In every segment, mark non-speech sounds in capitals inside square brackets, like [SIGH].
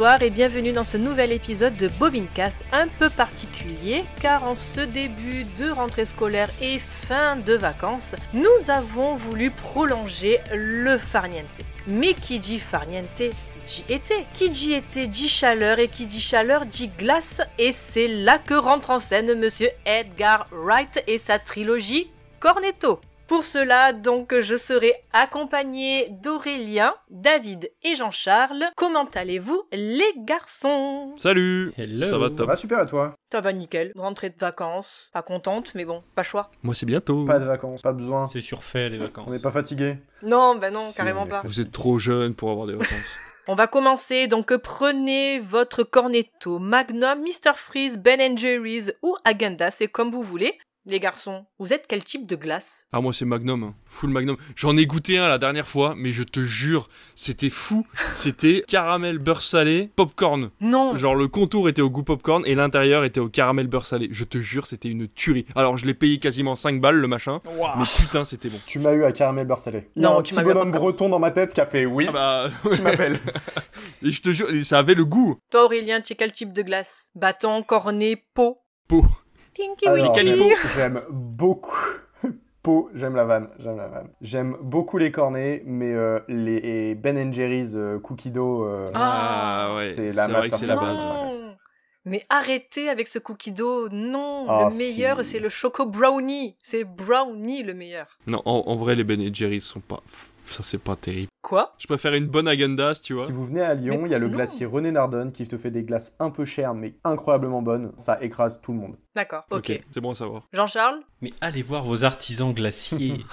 Bonsoir et bienvenue dans ce nouvel épisode de Bobincast un peu particulier car en ce début de rentrée scolaire et fin de vacances, nous avons voulu prolonger le farniente. Mais qui dit farniente dit été. Qui dit été dit chaleur et qui dit chaleur dit glace et c'est là que rentre en scène monsieur Edgar Wright et sa trilogie Cornetto. Pour cela, donc, je serai accompagné d'Aurélien, David et Jean-Charles. Comment allez-vous, les garçons? Salut Hello. Ça va Ça va super à toi? Ça va nickel. Rentrée de vacances. Pas contente, mais bon, pas choix. Moi c'est bientôt. Pas de vacances, pas besoin. C'est surfait les vacances. On n'est pas fatigué? Non, bah non, carrément pas. Vous êtes trop jeune pour avoir des vacances. [LAUGHS] On va commencer, donc prenez votre cornetto, Magnum, Mr. Freeze, Ben Jerry's ou Agenda, c'est comme vous voulez. Les garçons, vous êtes quel type de glace? Ah moi c'est Magnum, hein. full Magnum. J'en ai goûté un la dernière fois, mais je te jure, c'était fou. C'était caramel beurre salé, popcorn. Non Genre le contour était au goût popcorn et l'intérieur était au caramel beurre salé. Je te jure, c'était une tuerie. Alors je l'ai payé quasiment 5 balles le machin, mais putain c'était bon. Tu m'as eu à caramel beurre salé. Non, tu m'as eu à bonhomme breton dans ma tête qui a fait oui, Ah bah tu m'appelles. [LAUGHS] et je te jure, ça avait le goût. Toi Aurélien, tu es quel type de glace? Bâton, cornet, pot Pot. Tinky Alors, Winky. J'aime beaucoup. [LAUGHS] Pot, j'aime la vanne, j'aime la vanne. J'aime beaucoup les cornets, mais euh, les Ben Jerry's euh, cookie dough, euh, Ah, ouais, c'est la vrai que c'est la masterclass. base. Non Mais arrêtez avec ce cookie dough, non Ah, Le meilleur, si. c'est le choco brownie C'est brownie le meilleur Non, en, en vrai les Ben Jerry's sont pas... Ça c'est pas terrible. Quoi Je préfère une bonne Agendas, tu vois. Si vous venez à Lyon, il y a le non. glacier René Nardone qui te fait des glaces un peu chères mais incroyablement bonnes. Ça écrase tout le monde. D'accord, ok. C'est bon à savoir. Jean-Charles Mais allez voir vos artisans glaciers.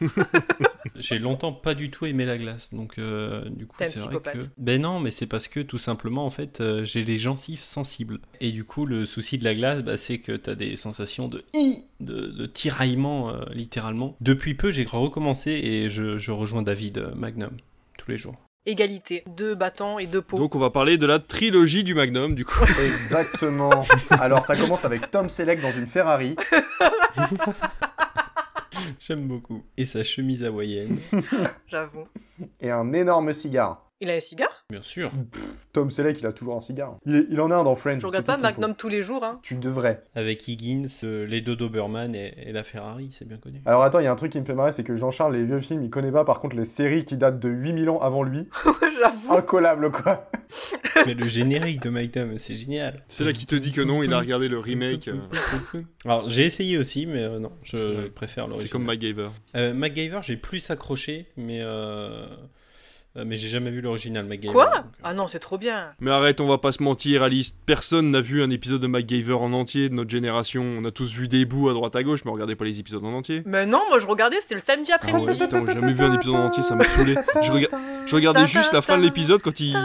[LAUGHS] [LAUGHS] J'ai longtemps pas du tout aimé la glace, donc euh, du coup c'est vrai que. Ben non, mais c'est parce que tout simplement en fait euh, j'ai les gencives sensibles et du coup le souci de la glace, bah, c'est que t'as des sensations de i, de, de tiraillement euh, littéralement. Depuis peu j'ai recommencé et je, je rejoins David Magnum tous les jours. Égalité, deux bâtons et deux pots. Donc on va parler de la trilogie du Magnum du coup. Exactement. Alors ça commence avec Tom Selleck dans une Ferrari. [LAUGHS] J'aime beaucoup. Et sa chemise hawaïenne, [LAUGHS] J'avoue. et un énorme cigare. Il a un cigare? Bien sûr. Tom Selleck, il a toujours un cigare. Il, est- il en a un dans Friends. Je c'est regarde tout pas Magnum tous les jours, hein? Tu devrais. Avec Higgins, euh, les deux Doberman et, et la Ferrari, c'est bien connu. Alors attends, il y a un truc qui me fait marrer, c'est que Jean-Charles, les vieux films, il connaît pas par contre les séries qui datent de 8000 ans avant lui. [LAUGHS] J'avoue. Incollable quoi. [LAUGHS] Mais le générique de Magnum, c'est génial. C'est là qui te dit que non, il a regardé le remake. euh, [LAUGHS] Alors j'ai essayé aussi, mais euh, non, je Ouais. préfère l'original. C'est comme MacGyver. Euh, MacGyver, j'ai plus accroché, mais mais j'ai jamais vu l'original MacGyver. Quoi donc, euh, Ah non, c'est trop bien. Mais arrête, on va pas se mentir, Alice. Personne n'a vu un épisode de MacGyver en entier de notre génération. On a tous vu des bouts à droite à gauche, mais regardez pas les épisodes en entier. Mais non, moi je regardais, c'était le samedi Ah ouais, après-midi. putain, j'ai jamais vu un épisode en entier, ça me saoulait. Je, rega- je regardais juste la fin de l'épisode quand il.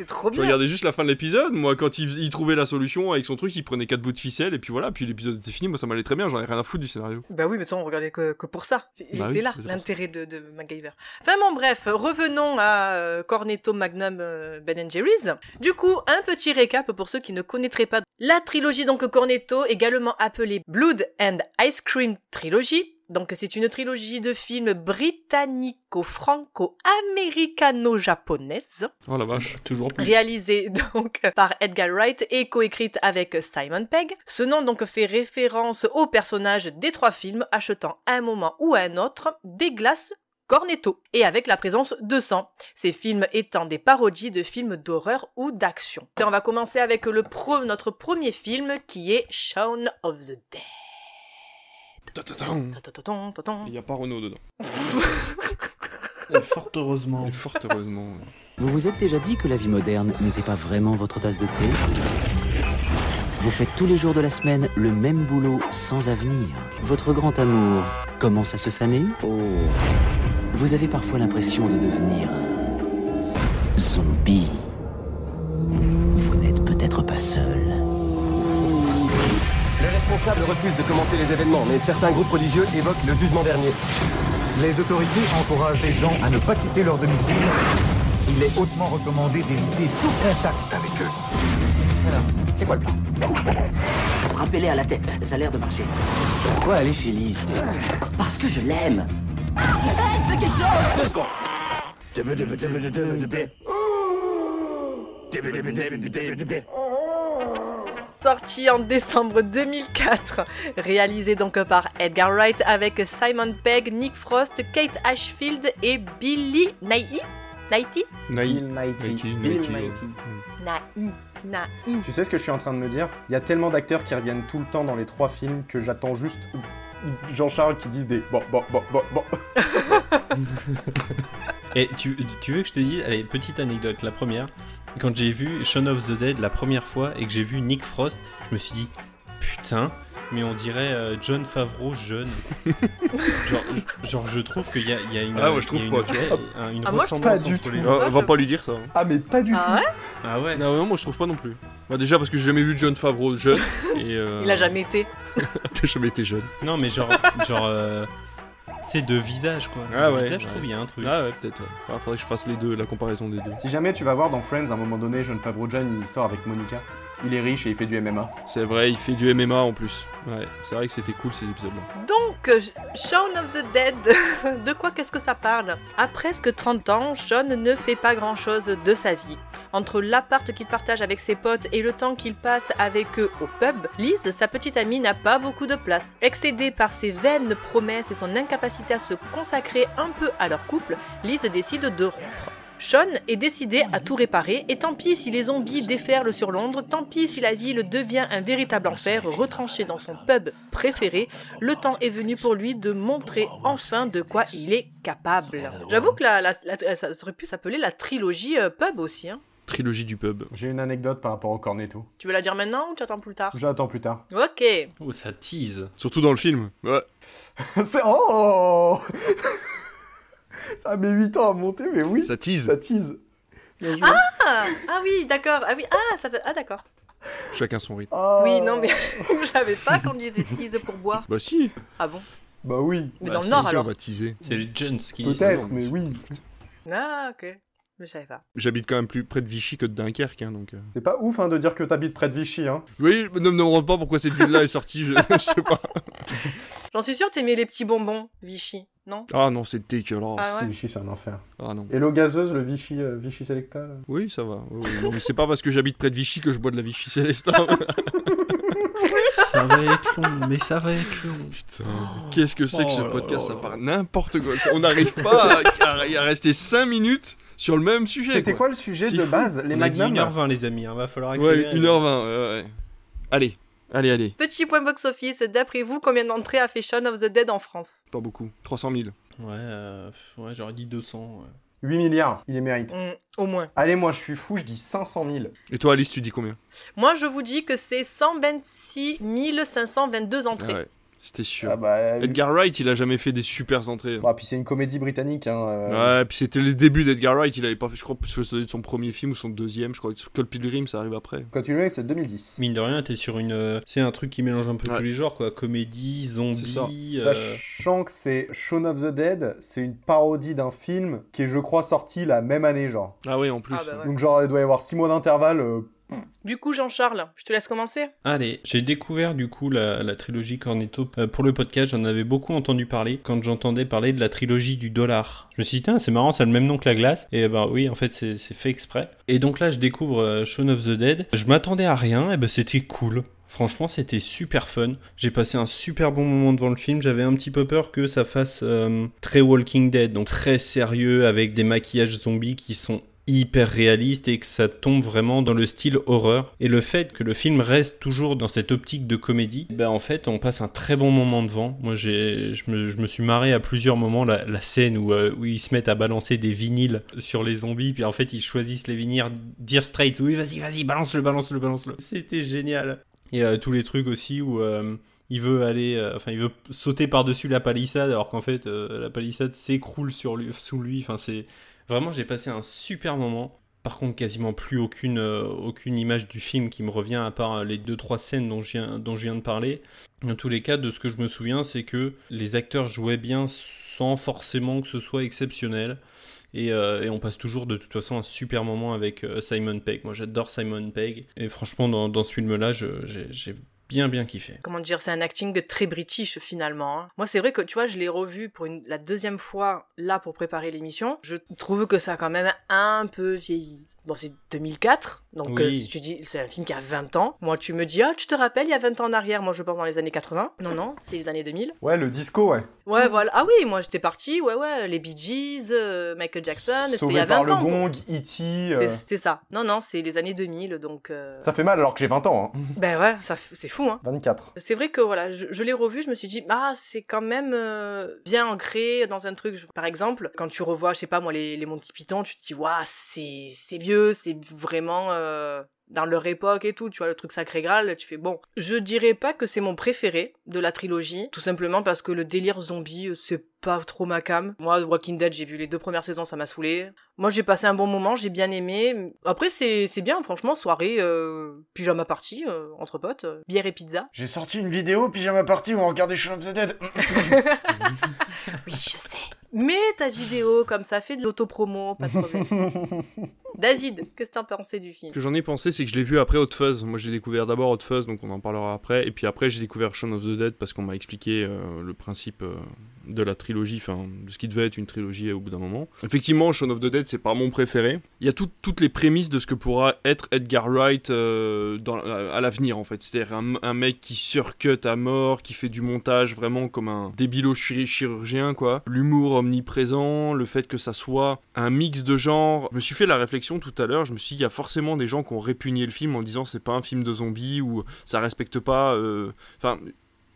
C'était trop Je regardais juste la fin de l'épisode, moi quand il, il trouvait la solution avec son truc, il prenait quatre bouts de ficelle et puis voilà, puis l'épisode était fini, moi ça m'allait très bien, j'en ai rien à foutre du scénario. Bah oui, mais ça on regardait que, que pour ça. Il Bah était oui, là, l'intérêt de, de MacGyver. Enfin bon, bref, revenons à euh, Cornetto Magnum euh, Ben Jerry's. Du coup, un petit récap pour ceux qui ne connaîtraient pas la trilogie donc Cornetto, également appelée Blood and Ice Cream Trilogy. Donc c'est une trilogie de films britannico-franco-américano-japonaise. Oh la vache. Toujours plus. réalisée [LAUGHS] donc par Edgar Wright et coécrite avec Simon Pegg. Ce nom donc fait référence au personnage des trois films achetant à un moment ou à un autre des glaces Cornetto et avec la présence de sang. Ces films étant des parodies de films d'horreur ou d'action. Et on va commencer avec le pro- notre premier film qui est Shaun of the Dead. Il y a pas Renault dedans. Fort heureusement. Fort heureusement. Vous vous êtes déjà dit que la vie moderne n'était pas vraiment votre tasse de thé Vous faites tous les jours de la semaine le même boulot sans avenir. Votre grand amour commence à se faner Oh. Vous avez parfois l'impression de devenir un zombie. Vous n'êtes peut-être pas seul. Les responsables refusent de commenter les événements, mais certains groupes religieux évoquent le jugement dernier. Les autorités encouragent les gens à ne pas quitter leur domicile. Il est hautement recommandé d'éviter tout contact avec eux. Alors, c'est quoi le plan? Frappez-les à la tête, ça a l'air de marcher. Pourquoi aller chez Lise? Parce que je l'aime. quelque chose Deux secondes. Sorti en décembre 2004, réalisé donc par Edgar Wright avec Simon Pegg, Nick Frost, Kate Ashfield et Billy Nighy Nighty Nighy. Nighy, Nighy. Tu sais ce que je suis en train de me dire? Il y a tellement d'acteurs qui reviennent tout le temps dans les trois films que j'attends juste Jean-Charles qui dise des bon, bon, bon, bon, bon. [LAUGHS] Et tu, tu veux que je te dise, allez, petite anecdote, la première, quand j'ai vu Shaun of the Dead la première fois et que j'ai vu Nick Frost, je me suis dit, putain, mais on dirait euh, John Favreau jeune. [LAUGHS] genre, je- genre, je trouve qu'il y a, il y a une, Ah ouais, je il y a trouve une, pas, tu vraie- un- une Ah, moi, je- ressemblance Pas du entre les tout. deux. Ah, va pas lui dire ça. hein. Ah, mais pas du Ah ouais Ah ouais Non, non, moi je trouve pas non plus. Bah, déjà parce que j'ai jamais vu John Favreau jeune. [LAUGHS] et, euh, Il a jamais été. [LAUGHS] T'as jamais été jeune. Non, mais genre, genre, euh, c'est de visage quoi. Ah de ouais, visage, je ouais. trouve il y a un truc. Ah ouais, peut-être. Ouais. Ah, faudrait que je fasse les deux, la comparaison des deux. Si jamais tu vas voir dans Friends, à un moment donné, John Favreau John, il sort avec Monica. Il est riche et il fait du MMA. C'est vrai, il fait du MMA en plus. Ouais, c'est vrai que c'était cool ces épisodes-là. Donc, euh, Shaun of the Dead, [LAUGHS] de quoi qu'est-ce que ça parle? À presque 30 ans, Shaun ne fait pas grand-chose de sa vie. Entre l'appart qu'il partage avec ses potes et le temps qu'il passe avec eux au pub, Liz, sa petite amie, n'a pas beaucoup de place. Excédée par ses vaines promesses et son incapacité à se consacrer un peu à leur couple, Liz décide de rompre. Sean est décidé à tout réparer, et tant pis si les zombies déferlent sur Londres, tant pis si la ville devient un véritable enfer, retranché dans son pub préféré, le temps est venu pour lui de montrer enfin de quoi il est capable. J'avoue que la, la- la- ça aurait pu s'appeler la trilogie euh, pub aussi. Hein. Trilogie du pub. J'ai une anecdote par rapport au cornetto. Tu veux la dire maintenant ou tu attends plus tard? J'attends plus tard. Ok. Oh, ça tease. Surtout dans le film. Ouais. [LAUGHS] C'est. Oh [LAUGHS] Ça met 8 ans à monter, mais oui, Ça tease. ça tease. Bien joué. Ah, ah oui, d'accord. Ah oui, ah ça fait ah d'accord. Chacun son rythme. Oh. Oui, non mais [LAUGHS] je savais pas qu'on disait tease pour boire. Bah si. Ah bon Bah oui, Mais Bah, dans le nord Si, alors. on va teaser. C'est les jeunes qui. peut-être, mais oui. Ah ok. Je savais pas. J'habite quand même plus près de Vichy que de Dunkerque, hein, donc. euh. C'est pas ouf hein, de dire que t'habites près de Vichy, hein. Oui, ne me demande pas pourquoi cette ville-là est sortie, je, je sais pas. [LAUGHS] J'en suis sûre t'aimais les petits bonbons, Vichy, non Ah non, c'est dégueulasse. Ah ouais Vichy, c'est un enfer. Ah non. Et l'eau gazeuse, le Vichy, euh, Vichy Selecta là Oui, ça va. Oui, oui. Non, mais c'est pas parce que j'habite près de Vichy que je bois de la Vichy Célestin. [LAUGHS] Ça va être long, mais ça va être long. Putain, qu'est-ce que c'est que ce Oh podcast Ça part n'importe quoi. Ça- On n'arrive pas à, à- à rester 5 minutes sur le même sujet. C'était quoi le sujet C'est de fou. base Les On a dit magnums là 1h20 les amis, il va falloir accélérer. Ouais, 1h20. ouais, ouais. Allez, allez, allez. Petit point box-office, d'après vous, combien d'entrées a fait Shaun of the Dead en France? Pas beaucoup. 300 000. Ouais, euh, ouais j'aurais dit 200. ouais. 8 milliards, il les mérite. Hmm, Au moins. Allez, moi je suis fou, je dis 500 000. Et toi, Alice, tu dis combien? Moi, je vous dis que c'est 126 522 entrées. Ah ouais, c'était sûr. Ah bah, lui- Edgar Wright, il a jamais fait des super entrées. Bah, puis c'est une comédie britannique, hein. euh. Ouais, puis c'était les débuts d'Edgar Wright. Il avait pas fait, je crois, que c'était son premier film ou son deuxième. Je crois que Skull Pilgrim, ça arrive après. Tu le c'est 2010. Mine de rien, t'es sur une. euh, C'est un truc qui mélange un peu Ouais. tous les genres, quoi. Comédie, C'est ça. zombie. euh, Sachant que c'est Shaun of the Dead, c'est une parodie d'un film qui est, je crois, sorti la même année, genre. Ah ouais, en plus. Ah bah ouais. Donc, genre, il doit y avoir 6 mois d'intervalle. euh, Du coup, Jean-Charles, je te laisse commencer. Allez, j'ai découvert du coup la, trilogie Cornetto Euh, pour le podcast. J'en avais beaucoup entendu parler quand j'entendais parler de la trilogie du dollar. Je me suis dit, c'est marrant, ça a le même nom que la glace. Et ben oui, en fait, c'est c'est fait exprès. Et donc là, je découvre euh, Shaun of the Dead. Je m'attendais à rien, et ben c'était cool. Franchement, c'était super fun. J'ai passé un super bon moment devant le film. J'avais un petit peu peur que ça fasse euh, très Walking Dead, donc très sérieux, avec des maquillages zombies qui sont hyper réaliste et que ça tombe vraiment dans le style horreur. Et le fait que le film reste toujours dans cette optique de comédie, ben en fait on passe un très bon moment devant. Moi j'ai, je, me, je me suis marré à plusieurs moments la, scène où, euh, où ils se mettent à balancer des vinyles sur les zombies, puis en fait ils choisissent les vinyles, dire straight, oui vas-y vas-y balance-le, balance-le, balance-le. C'était génial. Et euh, tous les trucs aussi où... euh, il veut aller, enfin, il veut sauter par-dessus la palissade, alors qu'en fait, la palissade s'écroule sur lui, sous lui. Enfin, c'est vraiment, j'ai passé un super moment. Par contre, quasiment plus aucune, euh, aucune image du film qui me revient, à part les deux trois scènes dont je viens, dont de parler. Dans tous les cas, de ce que je me souviens, c'est que les acteurs jouaient bien sans forcément que ce soit exceptionnel. Et, euh, on passe toujours de toute façon un super moment avec euh, Simon Pegg. Moi j'adore Simon Pegg. Et franchement, dans, dans ce film-là, je- j'ai j'ai bien bien kiffé. comment dire, c'est un acting très british finalement. hein. Moi, c'est vrai que tu vois, je l'ai revu pour une, la deuxième fois là pour préparer l'émission. Je trouve que ça a quand même un peu vieilli. Bon, c'est 2004, donc Oui. euh, si tu dis c'est un film qui a 20 ans. Moi, tu me dis, ah, tu te rappelles, il y a 20 ans en arrière. Moi, je pense dans les années 80. Non, non, c'est les années 2000. Ouais, le disco, ouais. Ouais, voilà. Ah oui, moi, j'étais partie, ouais, ouais, les Bee Gees, euh, Michael Jackson, c'était il y a 20 par le ans. gong, E.T. euh, C'est- ça. Non, non, c'est les années 2000, donc. euh, Ça fait mal alors que j'ai 20 ans. Hein. [LAUGHS] Ben ouais, c'est fou, hein. 24. C'est vrai que voilà, je, je l'ai revu, je me suis dit ah c'est quand même euh, bien ancré dans un truc. Par exemple, quand tu revois, je sais pas moi les, les Monty Python, tu te dis waouh c'est c'est vieux, c'est vraiment euh, dans leur époque et tout. Tu vois le truc sacré graal, tu fais bon. Je dirais pas que c'est mon préféré de la trilogie, tout simplement parce que le délire zombie euh, c'est pas trop ma cam. Moi Walking Dead j'ai vu les deux premières saisons, ça m'a saoulé. Moi j'ai passé un bon moment, j'ai bien aimé. Après c'est c'est bien franchement soirée euh, pyjama party euh, entre potes, euh, bière et pizza. J'ai sorti une vidéo, pyjama party, où on regardait Shaun of the Dead. [LAUGHS] Oui, je sais. Mais ta vidéo, comme ça, fait de l'autopromo, pas de problème. [LAUGHS] David, qu'est-ce que t'en pensais du film? Ce que j'en ai pensé, c'est que je l'ai vu après Hot Fuzz. Moi, j'ai découvert d'abord Hot Fuzz, donc on en parlera après. Et puis après, j'ai découvert Shaun of the Dead parce qu'on m'a expliqué euh, le principe euh, de la trilogie, enfin, de ce qui devait être une trilogie au bout d'un moment. Effectivement, Shaun of the Dead, c'est pas mon préféré. Il y a tout- toutes les prémices de ce que pourra être Edgar Wright euh, à, l'avenir, en fait. C'est-à-dire un, mec qui surcut à mort, qui fait du montage vraiment comme un débilo chir- chirurgien, quoi. L'humour omniprésent, le fait que ça soit un mix de genres. Je me suis fait la réflexion tout à l'heure, je me suis dit, il y a forcément des gens qui ont répugné le film en disant c'est pas un film de zombies ou ça respecte pas. euh, Enfin.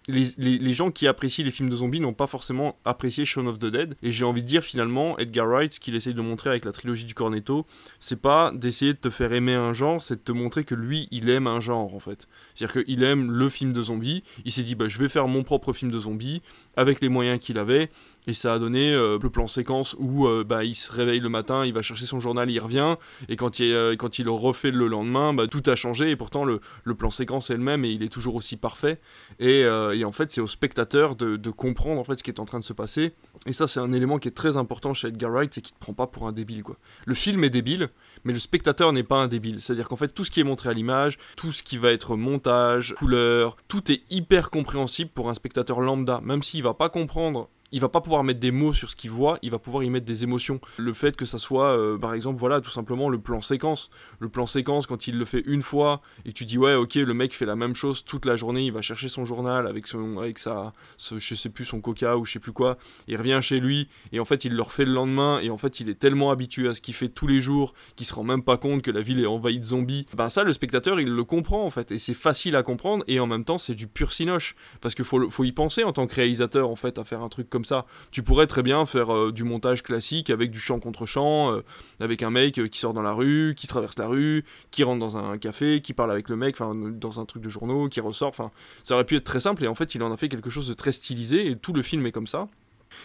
Les, gens qui apprécient les films de zombies n'ont pas forcément apprécié Shaun of the Dead. Et j'ai envie de dire finalement, Edgar Wright, ce qu'il essaye de montrer avec la trilogie du Cornetto, c'est pas d'essayer de te faire aimer un genre, c'est de te montrer que lui, il aime un genre en fait. C'est-à-dire qu'il aime le film de zombies. Il s'est dit, bah, je vais faire mon propre film de zombies avec les moyens qu'il avait. Et ça a donné euh, le plan séquence où euh, bah, il se réveille le matin, il va chercher son journal, il revient. Et quand il, euh, quand il le refait le lendemain, bah, tout a changé. Et pourtant, le, le plan séquence est le même et il est toujours aussi parfait. Et, et en fait, c'est au spectateur de, comprendre en fait ce qui est en train de se passer. Et ça, c'est un élément qui est très important chez Edgar Wright, c'est qu'il te prend pas pour un débile. Quoi. Le film est débile, mais le spectateur n'est pas un débile. C'est-à-dire qu'en fait, tout ce qui est montré à l'image, tout ce qui va être montage, couleur, tout est hyper compréhensible pour un spectateur lambda, même s'il va pas comprendre. Il va pas pouvoir mettre des mots sur ce qu'il voit, il va pouvoir y mettre des émotions. Le fait que ça soit, euh, par exemple, voilà, tout simplement le plan séquence. Le plan séquence, quand il le fait une fois, et que tu dis, ouais, ok, le mec fait la même chose toute la journée, il va chercher son journal avec, son, avec sa, ce- je sais plus, son coca ou je sais plus quoi, il revient chez lui, et en fait, il le refait le lendemain, et en fait, il est tellement habitué à ce qu'il fait tous les jours qu'il se rend même pas compte que la ville est envahie de zombies. Ben ça, le spectateur, il le comprend en fait, et c'est facile à comprendre, et en même temps, c'est du pur cinoche, parce qu'il faut, faut y penser en tant que réalisateur en fait, à faire un truc comme ça. Tu pourrais très bien faire euh, du montage classique avec du chant contre chant, euh, avec un mec euh, qui sort dans la rue, qui traverse la rue, qui rentre dans un café, qui parle avec le mec, enfin dans un truc de journaux, qui ressort, enfin ça aurait pu être très simple, et en fait, il en a fait quelque chose de très stylisé, et tout le film est comme ça.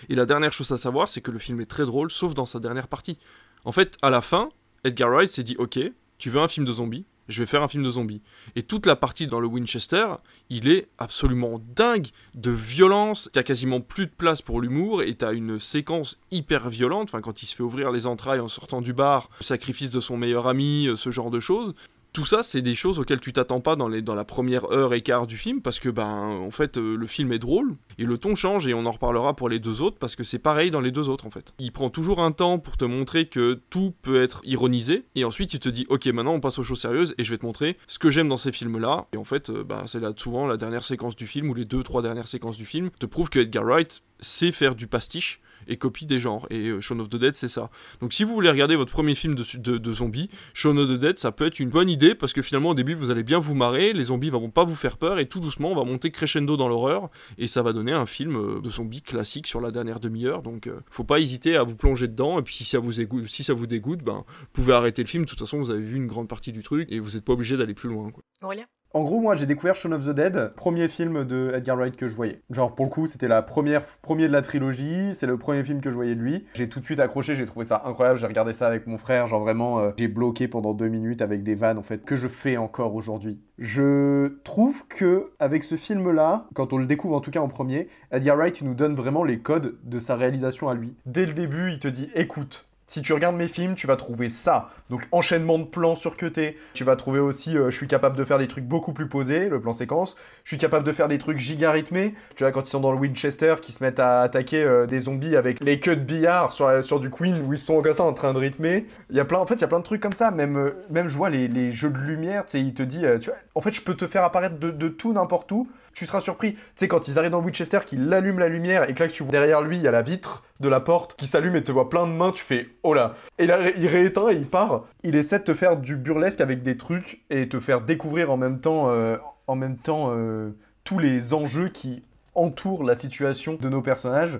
Et la dernière chose à savoir, c'est que le film est très drôle, sauf dans sa dernière partie. En fait, à la fin, Edgar Wright s'est dit Ok, tu veux un film de zombies? Je vais faire un film de zombies. Et toute la partie dans le Winchester, il est absolument dingue de violence. T'as quasiment plus de place pour l'humour et t'as une séquence hyper violente. Quand il se fait ouvrir les entrailles en sortant du bar, sacrifice de son meilleur ami, euh, ce genre de choses. Tout ça, c'est des choses auxquelles tu t'attends pas dans, la première heure et quart du film parce que, ben, en fait, euh, le film est drôle et le ton change et on en reparlera pour les deux autres parce que c'est pareil dans les deux autres en fait. Il prend toujours un temps pour te montrer que tout peut être ironisé et ensuite il te dit ok maintenant on passe aux choses sérieuses et je vais te montrer ce que j'aime dans ces films là et en fait euh, ben, c'est là souvent la dernière séquence du film ou les deux trois dernières séquences du film te prouve que Edgar Wright sait faire du pastiche et copie des genres et euh, Shaun of the Dead c'est ça. Donc si vous voulez regarder votre premier film de, zombies, Shaun of the Dead ça peut être une bonne idée parce que finalement au début vous allez bien vous marrer, les zombies vont pas vous faire peur et tout doucement on va monter crescendo dans l'horreur et ça va donner un film euh, de zombies classique sur la dernière demi-heure. Donc euh, faut pas hésiter à vous plonger dedans et puis si ça vous dégoûte, ben vous pouvez arrêter le film. De toute façon vous avez vu une grande partie du truc et vous n'êtes pas obligé d'aller plus loin. En gros, moi, j'ai découvert Shaun of the Dead, premier film de Edgar Wright que je voyais. Genre, pour le coup, c'était la première, premier de la trilogie, c'est le premier film que je voyais de lui. J'ai tout de suite accroché, j'ai trouvé ça incroyable, j'ai regardé ça avec mon frère, genre vraiment, euh, j'ai bloqué pendant deux minutes avec des vannes, en fait, que je fais encore aujourd'hui. Je trouve que, avec ce film-là, quand on le découvre en tout cas en premier, Edgar Wright, nous donne vraiment les codes de sa réalisation à lui. Dès le début, il te dit, écoute, Si tu regardes mes films, tu vas trouver ça. Donc enchaînement de plans surcutés. Tu vas trouver aussi, euh, je suis capable de faire des trucs beaucoup plus posés, le plan séquence. Je suis capable de faire des trucs giga rythmés. Tu vois, quand ils sont dans le Winchester, qui se mettent à attaquer euh, des zombies avec les queues de billard sur, sur du Queen, où ils sont comme ça en train de rythmer. Il y a plein, en fait, il y a plein de trucs comme ça. Même, euh, même je vois les, jeux de lumière, tu sais, il te dit, tu vois, en fait, je peux te faire apparaître de, de tout n'importe où. Tu seras surpris. Tu sais, quand ils arrivent dans le Winchester, qu'ils allument la lumière et que là, tu vois derrière lui, il y a la vitre de la porte qui s'allume et te vois plein de mains, tu fais oh là. Et là, il rééteint et il part. Il essaie de te faire du burlesque avec des trucs et te faire découvrir en même temps, euh, euh, tous les enjeux qui entourent la situation de nos personnages.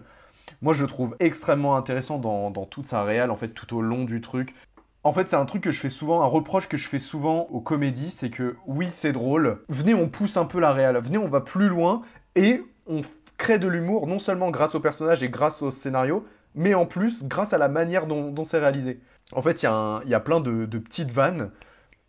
Moi, je le trouve extrêmement intéressant dans, toute sa réelle, en fait, tout au long du truc. En fait, c'est un truc que je fais souvent, un reproche que je fais souvent aux comédies, c'est que oui, c'est drôle. Venez, on pousse un peu la réelle. Venez, on va plus loin et on crée de l'humour non seulement grâce au personnage et grâce au scénario, mais en plus grâce à la manière dont, c'est réalisé. En fait, il y, a plein de petites vannes.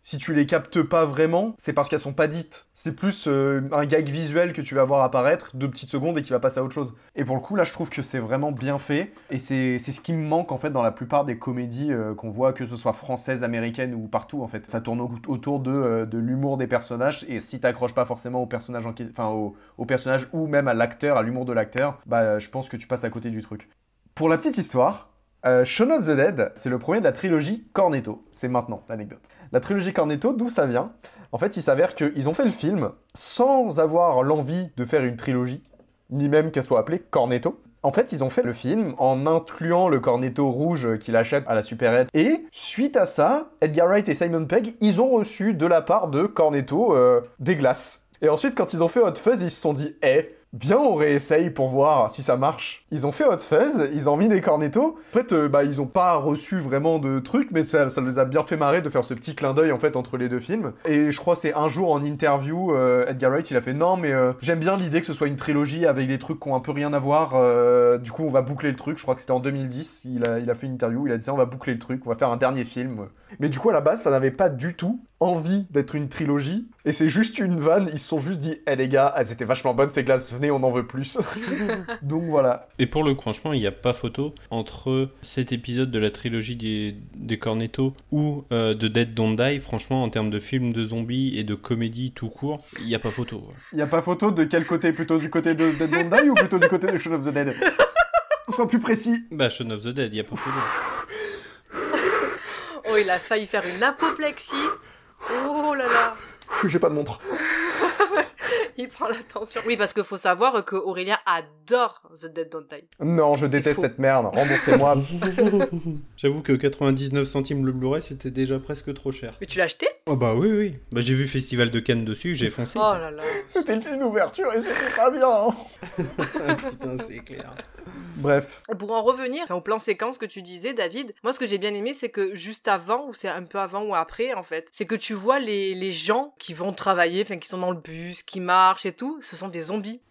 Si tu les captes pas vraiment, c'est parce qu'elles sont pas dites. C'est plus euh, un gag visuel que tu vas voir apparaître deux petites secondes et qui va passer à autre chose. Et pour le coup, là, je trouve que c'est vraiment bien fait. Et c'est ce qui me manque en fait dans la plupart des comédies euh, qu'on voit, que ce soit françaises, américaines ou partout en fait. Ça tourne au- autour de, euh, de l'humour des personnages. Et si t'accroches pas forcément au personnage, enfin, au, au personnage ou même à l'acteur, à l'humour de l'acteur, bah je pense que tu passes à côté du truc. Pour la petite histoire, euh, Shaun of the Dead, c'est le premier de la trilogie Cornetto. C'est maintenant l'anecdote. La trilogie Cornetto, d'où ça vient En fait, il s'avère qu'ils ont fait le film sans avoir l'envie de faire une trilogie, ni même qu'elle soit appelée Cornetto. En fait, ils ont fait le film en incluant le cornetto rouge qu'il achète à la supérette. Et suite à ça, Edgar Wright et Simon Pegg, ils ont reçu de la part de Cornetto euh, des glaces. Et ensuite, quand ils ont fait Hot Fuzz, ils se sont dit, eh, viens, on réessaye pour voir si ça marche. Ils ont fait Hot Fuzz, ils ont mis des cornettos. En fait, euh, bah, ils ont pas reçu vraiment de trucs, mais ça, ça les a bien fait marrer de faire ce petit clin d'œil en fait entre les deux films. Et je crois c'est un jour en interview, euh, Edgar Wright, il a fait non, mais euh, j'aime bien l'idée que ce soit une trilogie avec des trucs qui ont un peu rien à voir. du coup, on va boucler le truc. Je crois que c'était en 2010. Il a, il a fait une interview, il a dit on va boucler le truc, on va faire un dernier film. Mais du coup, à la base, ça n'avait pas du tout envie d'être une trilogie. Et c'est juste une vanne. Ils se sont juste dit, eh les gars, elles étaient vachement bonnes ces glaces, venez, on en veut plus. [LAUGHS] Donc voilà. Et pour le coup, franchement, il n'y a pas photo entre cet épisode de la trilogie des, des Cornetto ou euh, de Dead Don't Die. Franchement, en termes de film de zombies et de comédie tout court, il n'y a pas photo. Il n'y a pas photo de quel côté Plutôt du côté de Dead Don't Die ou plutôt du côté de Shaun of the Dead? [LAUGHS] Sois plus précis. Bah, Shaun of the Dead, il n'y a pas photo. Oh, il a failli faire une apoplexie. Oh là là. J'ai pas de montre. [LAUGHS] Il prend l'attention. Oui, parce qu'il faut savoir que Aurélien adore The Dead Don't Die. Non, je déteste faux. cette merde. Remboursez-moi. [LAUGHS] J'avoue que 99 centimes le Blu-ray, c'était déjà presque trop cher. Mais tu l'as acheté? Oh bah oui, oui. Bah, j'ai vu Festival de Cannes dessus, j'ai foncé. Oh là là. C'était le film d'ouverture et c'était pas bien. hein. [LAUGHS] Putain, c'est clair. Bref. Pour en revenir au plan séquence que tu disais, David, moi ce que j'ai bien aimé, c'est que juste avant, ou c'est un peu avant ou après en fait, c'est que tu vois les, les gens qui vont travailler, enfin qui sont dans le bus, qui marchent et tout, ce sont des zombies.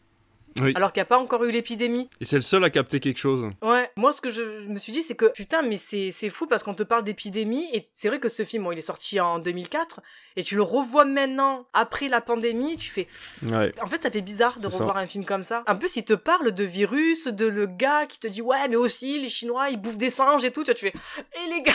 Oui. Alors qu'il n'y a pas encore eu l'épidémie. Et c'est le seul à capter quelque chose. Ouais, moi ce que je me suis dit, c'est que putain, mais c'est fou parce qu'on te parle d'épidémie et c'est vrai que ce film, bon, il est sorti en 2004 et tu le revois maintenant après la pandémie, tu fais. Ouais. En fait, ça fait bizarre de ça. revoir un film comme ça. En plus, il te parle de virus, de le gars qui te dit ouais, mais aussi les Chinois, ils bouffent des singes et tout. Tu vois, tu fais et les gars.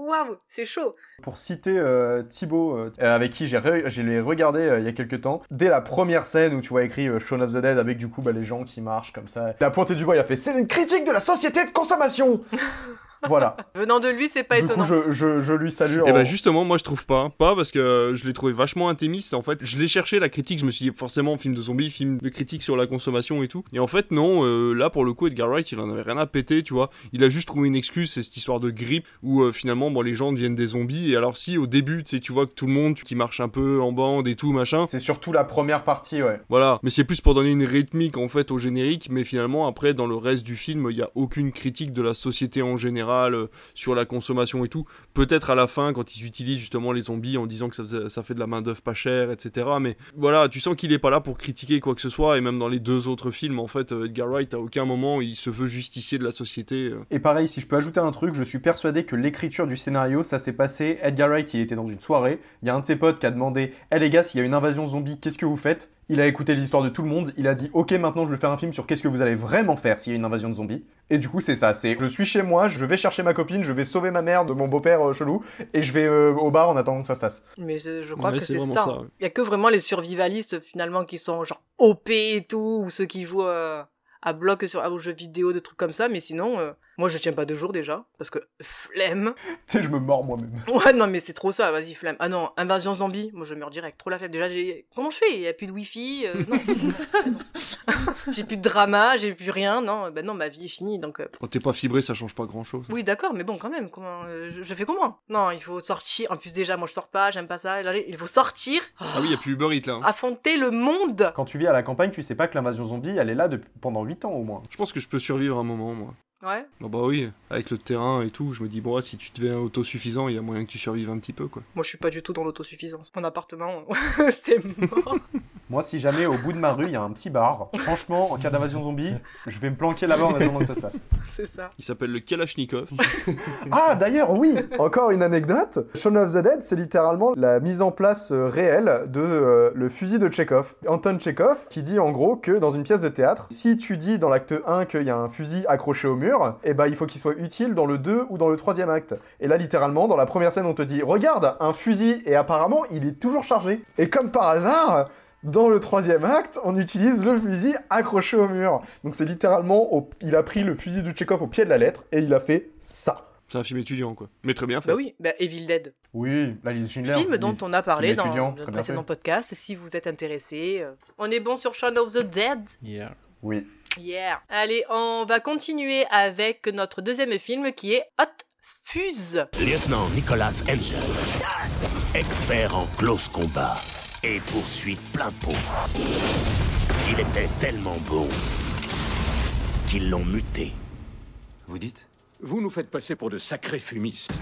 Waouh, c'est chaud. Pour citer euh, Thibaut, euh, avec qui j'ai re- j'ai les regardé euh, il y a quelques temps, dès la première scène où tu vois écrit euh, Shaun of the Dead avec du coup bah, les gens qui marchent comme ça, il a pointé du doigt, il a fait c'est une critique de la société de consommation. [LAUGHS] voilà. [LAUGHS] Venant de lui, c'est pas du étonnant. coup, je, je- je lui salue. Et en- bah justement, moi je trouve pas. Pas parce que je l'ai trouvé vachement intémiste. En fait, je l'ai cherché la critique. Je me suis dit forcément film de zombies, film de critique sur la consommation et tout. Et en fait non. euh, là pour le coup, Edgar Wright, il en avait rien à péter, tu vois. Il a juste trouvé une excuse, c'est cette histoire de grippe où euh, finalement bon les gens deviennent des zombies. Et alors si au début, tu sais, tu vois que tout le monde qui marche un peu en bande et tout machin. C'est surtout la première partie, ouais. Voilà, mais c'est plus pour donner une rythmique en fait au générique, mais finalement après dans le reste du film, il y a aucune critique de la société en général euh, sur la consommation et tout. Peut-être à la fin quand ils utilisent justement les zombies en disant que ça, fait de la main d'œuvre pas chère, etc. Mais voilà, tu sens qu'il est pas là pour critiquer quoi que ce soit et même dans les deux autres films en fait, euh, Edgar Wright à aucun moment il se veut justicier de la société. euh. Et pareil, si je peux ajouter un truc, je suis persuadé que l'écriture du scénario, ça s'est passé. Edgar Wright, il était dans une soirée. Il y a un de ses potes qui a demandé Eh les gars, s'il y a une invasion zombie, qu'est-ce que vous faites? Il a écouté l'histoire de tout le monde, il a dit ok maintenant je vais faire un film sur qu'est-ce que vous allez vraiment faire s'il y a une invasion de zombies. Et du coup c'est ça, c'est je suis chez moi, je vais chercher ma copine, je vais sauver ma mère de mon beau-père euh, chelou, et je vais euh, au bar en attendant que ça se tasse. Mais je, crois Ouais, que c'est ça. ça, ouais. Il y a que vraiment les survivalistes finalement qui sont genre OP et tout, ou ceux qui jouent euh, à bloc sur, aux jeux vidéo, des trucs comme ça. Mais sinon, euh, moi je tiens pas deux jours déjà, parce que flemme. [LAUGHS] Tu sais, je me mords moi-même. [LAUGHS] Ouais, non, mais c'est trop ça, vas-y, flemme. Ah non, invasion zombie, moi je meurs direct, trop la flemme. Déjà, j'ai... comment je fais? Il y a plus de wifi euh, Non. [LAUGHS] j'ai plus de drama, j'ai plus rien, non, ben non, ma vie est finie, donc... euh, Quand t'es pas fibré, ça change pas grand chose. oui, d'accord, mais bon, quand même, comment, euh, je, je fais comment? Non, il faut sortir. En plus, déjà, moi, je sors pas, j'aime pas ça. Là, il faut sortir, Ah oui, y a plus Uber Eats là. hein. affronter le monde. Quand tu vis à la campagne, tu sais pas que l'invasion zombie, elle est là depuis- pendant 8 ans au moins. Je pense que je peux survivre un moment, moi. Ouais. Ah bah oui, avec le terrain et tout, je me dis, bon, si tu deviens autosuffisant, il y a moyen que tu survives un petit peu, quoi. Moi, je suis pas du tout dans l'autosuffisance. Mon appartement, [LAUGHS] c'était mort. [LAUGHS] Moi, si jamais au bout de ma rue, il y a un petit bar, franchement, en cas d'invasion zombie, je vais me planquer là-bas en attendant que ça se passe. [LAUGHS] c'est ça. Il s'appelle le Kalachnikov. [LAUGHS] Ah, d'ailleurs, oui Encore une anecdote. Shaun of the Dead, c'est littéralement la mise en place euh, réelle de euh, le fusil de Chekhov. Anton Chekhov qui dit en gros que dans une pièce de théâtre, si tu dis dans l'acte 1 qu'il y a un fusil accroché au mur, eh ben il faut qu'il soit utile dans le 2 ou dans le troisième acte. Et là, littéralement, dans la première scène, on te dit Regarde, un fusil, et apparemment, il est toujours chargé. Et comme par hasard. Dans le troisième acte, on utilise le fusil accroché au mur. Donc c'est littéralement, au- il a pris le fusil de Chekhov au pied de la lettre et il a fait ça. C'est un film étudiant, quoi. Mais très bien fait. Bah oui, bah Evil Dead. Oui, la liste Schindler. Film dont on a parlé dans le précédent fait. podcast. Si vous êtes intéressé, euh, on est bon sur Shaun of the Dead. Yeah. Oui. Yeah. Allez, on va continuer avec notre deuxième film qui est Hot Fuse. Lieutenant Nicolas Angel, expert en close combat et poursuite plein pot. Il était tellement bon qu'ils l'ont muté. Vous dites Vous nous faites passer pour de sacrés fumistes.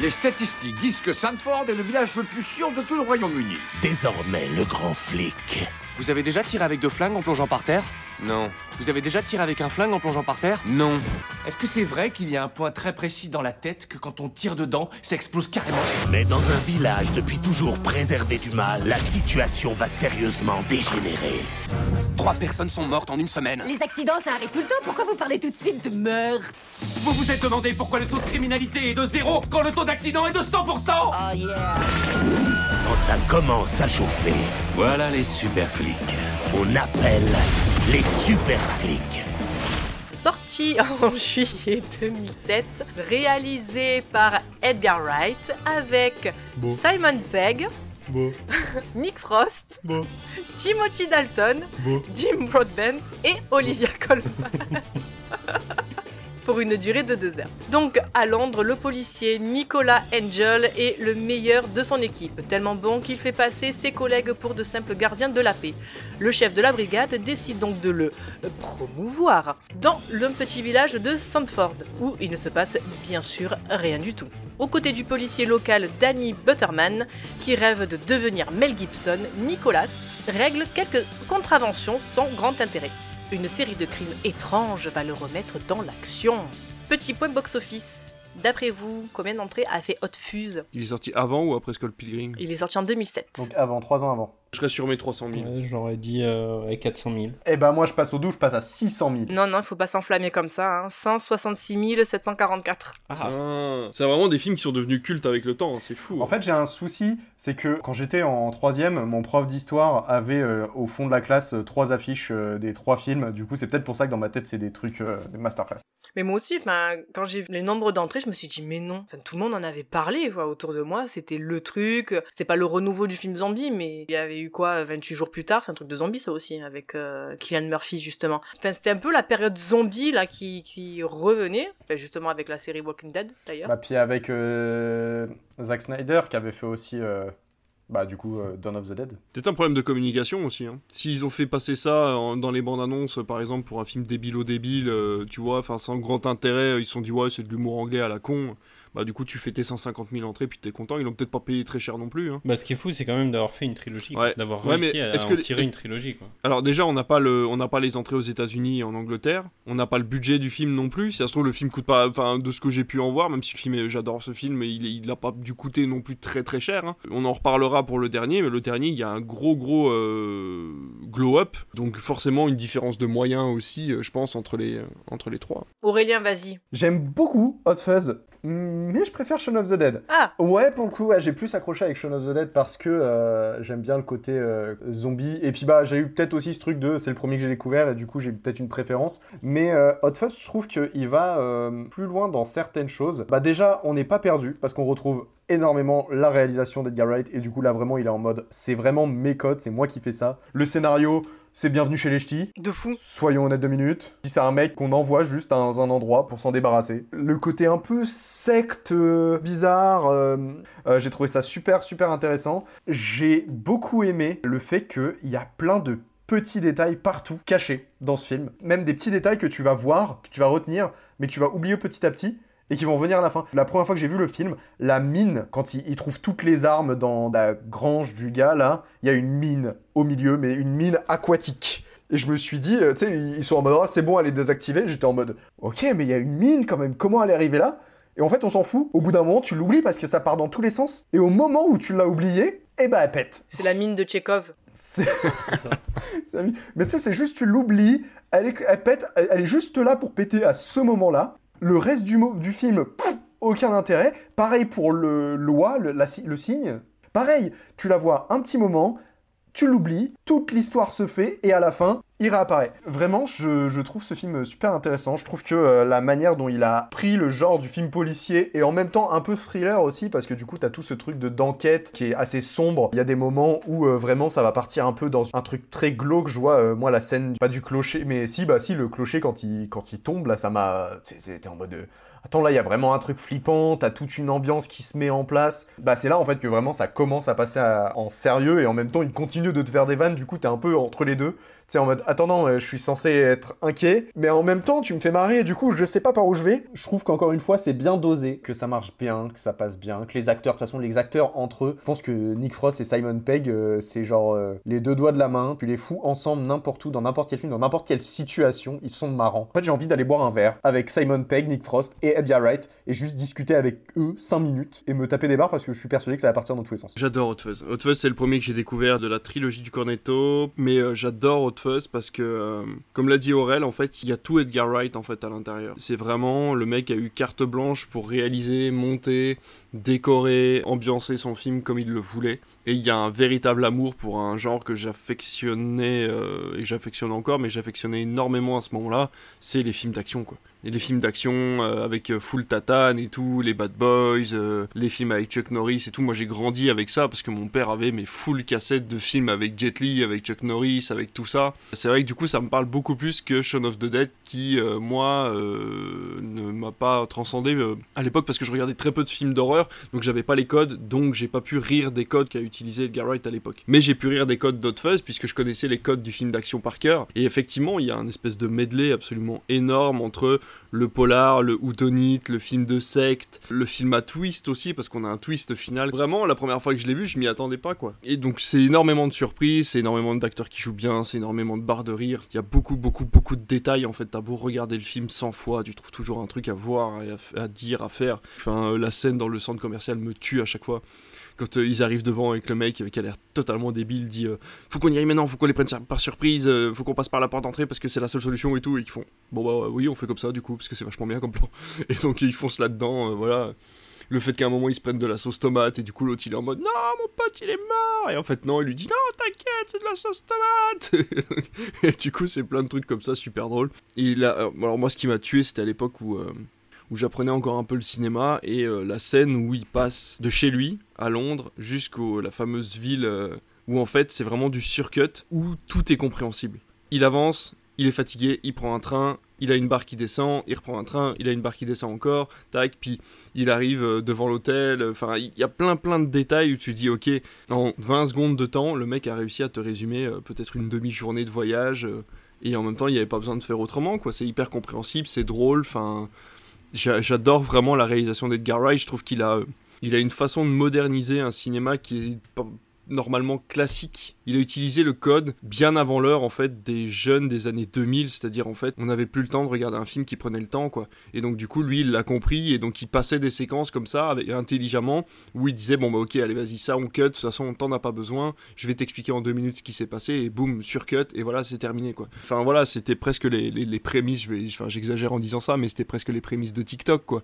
Les statistiques disent que Sanford est le village le plus sûr de tout le Royaume-Uni. Désormais, le grand flic. Vous avez déjà tiré avec deux flingues en plongeant par terre? Non. Vous avez déjà tiré avec un flingue en plongeant par terre? Non. Est-ce que c'est vrai qu'il y a un point très précis dans la tête que quand on tire dedans, ça explose carrément? Mais dans un village depuis toujours préservé du mal, la situation va sérieusement dégénérer. Trois personnes sont mortes en une semaine. Les accidents, ça arrive tout le temps. Pourquoi vous parlez tout de suite de meurtre? Vous vous êtes demandé pourquoi le taux de criminalité est de zéro quand le taux d'accident est de 100% Oh yeah Quand ça commence à chauffer, Voilà les super flics. on appelle les super flics. Sorti [LAUGHS] en juillet 2007, réalisé par Edgar Wright avec Bon. Simon Pegg, Bon, [LAUGHS] Nick Frost, bon, Timothy Dalton, bon. Jim Broadbent et Olivia [LAUGHS] Colman. Pour une durée de deux heures. Donc, à Londres, le policier Nicolas Angel est le meilleur de son équipe, tellement bon qu'il fait passer ses collègues pour de simples gardiens de la paix. Le chef de la brigade décide donc de le promouvoir dans le petit village de Sandford, où il ne se passe bien sûr rien du tout. Aux côtés du policier local Danny Butterman, qui rêve de devenir Mel Gibson, Nicolas règle quelques contraventions sans grand intérêt. Une série de crimes étranges va le remettre dans l'action. Petit point box-office. D'après vous, combien d'entrées a fait Hot Fuse? Il est sorti avant ou après Skull Pilgrim? Il est sorti en 2007. Donc avant, 3 ans avant. Je serais sur mes 300 000. Ouais, J'aurais dit euh, ouais, 400 000. Eh ben moi je passe au doux, je passe à 600 000. Non, non, il faut pas s'enflammer comme ça. Hein. 166 744. Ah, c'est vraiment des films qui sont devenus cultes avec le temps, hein, c'est fou. En fait, j'ai un souci, c'est que quand j'étais en troisième, mon prof d'histoire avait euh, au fond de la classe euh, trois affiches euh, des trois films. Du coup, c'est peut-être pour ça que dans ma tête, c'est des trucs euh, des masterclass. Mais moi aussi, quand j'ai vu les nombres d'entrées, je me suis dit, mais non. Enfin, tout le monde en avait parlé quoi, autour de moi. C'était le truc. C'est pas le renouveau du film zombie, mais il y avait eu quoi 28 jours plus tard C'est un truc de zombie, ça aussi, avec euh, Killian Murphy, justement. Enfin, c'était un peu la période zombie là qui, qui revenait. Enfin, justement, avec la série Walking Dead, d'ailleurs. Bah, puis avec euh, Zack Snyder qui avait fait aussi, euh, bah du coup, euh, Dawn of the Dead. C'est un problème de communication aussi. hein. S'ils ont fait passer ça en- dans les bandes annonces, par exemple, pour un film débile-débile, euh, tu vois, enfin sans grand intérêt, ils se sont dit ouais, c'est de l'humour anglais à la con. Bah du coup, tu fais tes 150 000 entrées, puis t'es content. Ils l'ont peut-être pas payé très cher non plus. hein. Bah, ce qui est fou, c'est quand même d'avoir fait une trilogie. Ouais. D'avoir Ouais, réussi mais à est-ce en que- tirer une trilogie. Quoi. Alors déjà, on n'a pas le, on n'a pas les entrées aux États-Unis et en Angleterre. On n'a pas le budget du film non plus. Si ça se trouve, le film coûte pas, enfin de ce que j'ai pu en voir, même si le film, est- j'adore ce film, mais il, est- il a pas dû coûter non plus très très cher. hein. On en reparlera pour le dernier, mais le dernier, il y a un gros, gros euh, glow-up. Donc forcément, une différence de moyens aussi, euh, je pense, entre les, entre les trois. Aurélien, vas-y. J'aime beaucoup Hot Fuzz, mais je préfère Shaun of the Dead. Ah Ouais, pour le coup, ouais, j'ai plus accroché avec Shaun of the Dead parce que euh, j'aime bien le côté euh, zombie. Et puis, bah, j'ai eu peut-être aussi ce truc de c'est le premier que j'ai découvert et du coup, j'ai peut-être une préférence. Mais euh, Hot Fuzz, je trouve qu'il va euh, plus loin dans certaines choses. Bah, déjà, on n'est pas perdu parce qu'on retrouve énormément la réalisation d'Edgar Wright et du coup, là, vraiment, il est en mode c'est vraiment mes codes, c'est moi qui fais ça. Le scénario. C'est bienvenu chez les ch'tis. De fou. Soyons honnêtes deux minutes. Si c'est un mec qu'on envoie juste dans un endroit pour s'en débarrasser. Le côté un peu secte, euh, bizarre, euh, euh, j'ai trouvé ça super, super intéressant. J'ai beaucoup aimé le fait qu'il y a plein de petits détails partout cachés dans ce film. Même des petits détails que tu vas voir, que tu vas retenir, mais que tu vas oublier petit à petit et qui vont revenir à la fin. La première fois que j'ai vu le film, la mine, quand il, il trouve toutes les armes dans la grange du gars, là, il y a une mine au milieu, mais une mine aquatique. Et je me suis dit, euh, tu sais, ils sont en mode, ah, c'est bon, elle est désactivée. J'étais en mode, ok, mais il y a une mine quand même, comment elle est arrivée là? Et en fait, on s'en fout. Au bout d'un moment, tu l'oublies parce que ça part dans tous les sens. Et au moment où tu l'as oublié, eh ben, elle pète. C'est la mine de Tchekhov. C'est. [LAUGHS] Mais tu sais, c'est juste, tu l'oublies, elle, est- elle pète, elle est juste là pour péter à ce moment-là. Le reste du, film, aucun intérêt. Pareil pour le si- le signe. Pareil, tu la vois un petit moment, tu l'oublies, toute l'histoire se fait, et à la fin, il réapparaît. Vraiment, je, trouve ce film super intéressant. Je trouve que euh, la manière dont il a pris le genre du film policier, et en même temps un peu thriller aussi, parce que du coup, t'as tout ce truc de d'enquête qui est assez sombre. Il y a des moments où euh, vraiment ça va partir un peu dans un truc très glauque. Je vois, euh, moi, la scène, pas du clocher, mais si, bah si, le clocher, quand il, quand il tombe, là, ça m'a... C'était en mode... euh, Attends, là, il y a vraiment un truc flippant, t'as toute une ambiance qui se met en place. Bah, c'est là, en fait, que vraiment ça commence à passer en sérieux et en même temps, il continue de te faire des vannes. Du coup, t'es un peu entre les deux. Tu sais, en mode, attendant, euh, je suis censé être inquiet, mais en même temps, tu me fais marrer et du coup, je sais pas par où je vais. Je trouve qu'encore une fois, c'est bien dosé, que ça marche bien, que ça passe bien, que les acteurs, de toute façon, les acteurs entre eux, je pense que Nick Frost et Simon Pegg, euh, c'est genre euh, les deux doigts de la main, tu les fous ensemble n'importe où, dans n'importe quel film, dans n'importe quelle situation, ils sont marrants. En fait, j'ai envie d'aller boire un verre avec Simon Pegg, Nick Frost et Edgar Wright et juste discuter avec eux 5 minutes et me taper des barres parce que je suis persuadé que ça va partir dans tous les sens. J'adore Hot Fuzz. Hot Fuzz, c'est le premier que j'ai découvert de la trilogie du Cornetto, mais j'adore Parce que, euh, comme l'a dit Aurel, en fait, il y a tout Edgar Wright en fait à l'intérieur. C'est vraiment le mec a eu carte blanche pour réaliser, monter, décorer, ambiancer son film comme il le voulait. Et il y a un véritable amour pour un genre que j'affectionnais euh, et j'affectionne encore, mais j'affectionnais énormément à ce moment-là. C'est les films d'action, quoi. Et les films d'action euh, avec euh, full tatane et tout, les Bad Boys, euh, les films avec Chuck Norris et tout. Moi j'ai grandi avec ça parce que mon père avait mes full cassettes de films avec Jet Li, avec Chuck Norris, avec tout ça. C'est vrai que du coup ça me parle beaucoup plus que Shaun of the Dead qui, moi, ne m'a pas transcendé à l'époque parce que je regardais très peu de films d'horreur, donc j'avais pas les codes, donc j'ai pas pu rire des codes qu'a utilisé Edgar Wright à l'époque. Mais j'ai pu rire des codes d'Hot Fuzz puisque je connaissais les codes du film d'action par cœur. Et effectivement, il y a un espèce de medley absolument énorme entre le polar, le houdonite, le film de secte, le film à twist aussi, parce qu'on a un twist final. Vraiment, la première fois que je l'ai vu, je m'y attendais pas, quoi. Et donc, c'est énormément de surprises, c'est énormément d'acteurs qui jouent bien, c'est énormément de barres de rire. Il y a beaucoup, beaucoup, beaucoup de détails, en fait. T'as beau regarder le film 100 fois, tu trouves toujours un truc à voir, à, à dire, à faire. Enfin, euh, la scène dans le centre commercial me tue à chaque fois quand euh, ils arrivent devant avec le mec euh, qui a l'air totalement débile, dit euh, faut qu'on y aille maintenant, faut qu'on les prenne par surprise, faut qu'on passe par la porte d'entrée parce que c'est la seule solution et tout, et qu'ils font bon bah oui, on fait comme ça du coup parce que c'est vachement bien comme plan. [LAUGHS] Et donc ils foncent là-dedans, voilà. Le fait qu'à un moment ils se prennent de la sauce tomate et du coup l'autre il est en mode non mon pote il est mort et en fait non il lui dit non t'inquiète c'est de la sauce tomate [LAUGHS] et du coup c'est plein de trucs comme ça super drôle et là alors moi ce qui m'a tué c'était à l'époque où où j'apprenais encore un peu le cinéma et euh, la scène où il passe de chez lui à Londres jusqu'à la fameuse ville euh, où en fait c'est vraiment du surcut où tout est compréhensible. Il avance, il est fatigué, il prend un train, il a une barre qui descend, il reprend un train, il a une barre qui descend encore, tac, puis il arrive euh, devant l'hôtel, enfin il y a plein plein de détails où tu dis ok, en 20 secondes de temps, le mec a réussi à te résumer peut-être une demi-journée de voyage et en même temps il n'y avait pas besoin de faire autrement quoi, c'est hyper compréhensible, c'est drôle, enfin J'adore vraiment la réalisation d'Edgar Wright. Je trouve qu'il a, euh, a une façon de moderniser un cinéma qui est normalement classique il a utilisé le code bien avant l'heure en fait des jeunes des années 2000, c'est-à-dire en fait on n'avait plus le temps de regarder un film qui prenait le temps quoi. Et donc du coup lui il l'a compris et donc il passait des séquences comme ça avec, intelligemment où il disait bon bah ok allez vas-y ça on cut, de toute façon on t'en a pas besoin, je vais t'expliquer en deux minutes ce qui s'est passé et boum surcut et voilà c'est terminé quoi. Enfin voilà c'était presque les, les, prémices, je vais, enfin j'exagère en disant ça mais c'était presque les prémices de TikTok quoi.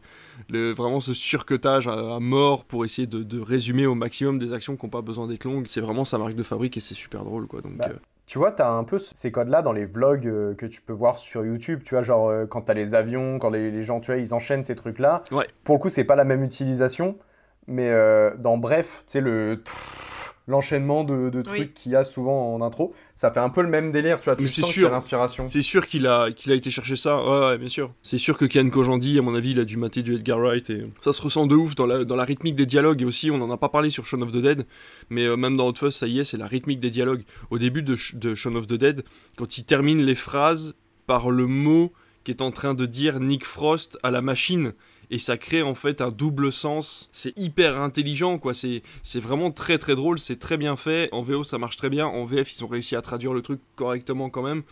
Le, vraiment ce surcutage à, mort pour essayer de, de résumer au maximum des actions qui n'ont pas besoin d'être longues, c'est vraiment sa marque de fabrique et c'est super drôle quoi. Donc bah, euh, Tu vois, t'as un peu ces codes-là dans les vlogs euh, que tu peux voir sur YouTube. Tu vois, genre euh, quand t'as les avions, quand les, gens, tu vois, ils enchaînent ces trucs-là. Ouais. Pour le coup, c'est pas la même utilisation. Mais dans Bref, tu sais, le l'enchaînement de, trucs qu'il y a souvent en intro. Ça fait un peu le même délire, tu vois. Tu sens sûr, l'inspiration. C'est sûr qu'il a, qu'il a été chercher ça. Ouais, bien sûr. C'est sûr que Ken Kojandi, à mon avis, il a dû mater du Edgar Wright et ça se ressent de ouf dans la, dans la rythmique des dialogues et aussi, on en a pas parlé sur Shaun of the Dead, mais euh, même dans Hot Fuzz, ça y est, c'est la rythmique des dialogues. Au début de, de Shaun of the Dead, quand il termine les phrases par le mot qui est en train de dire Nick Frost à la machine et ça crée en fait un double sens. C'est hyper intelligent, quoi. C'est, vraiment très très drôle, c'est très bien fait. En VO, ça marche très bien. En VF, ils ont réussi à traduire le truc correctement quand même.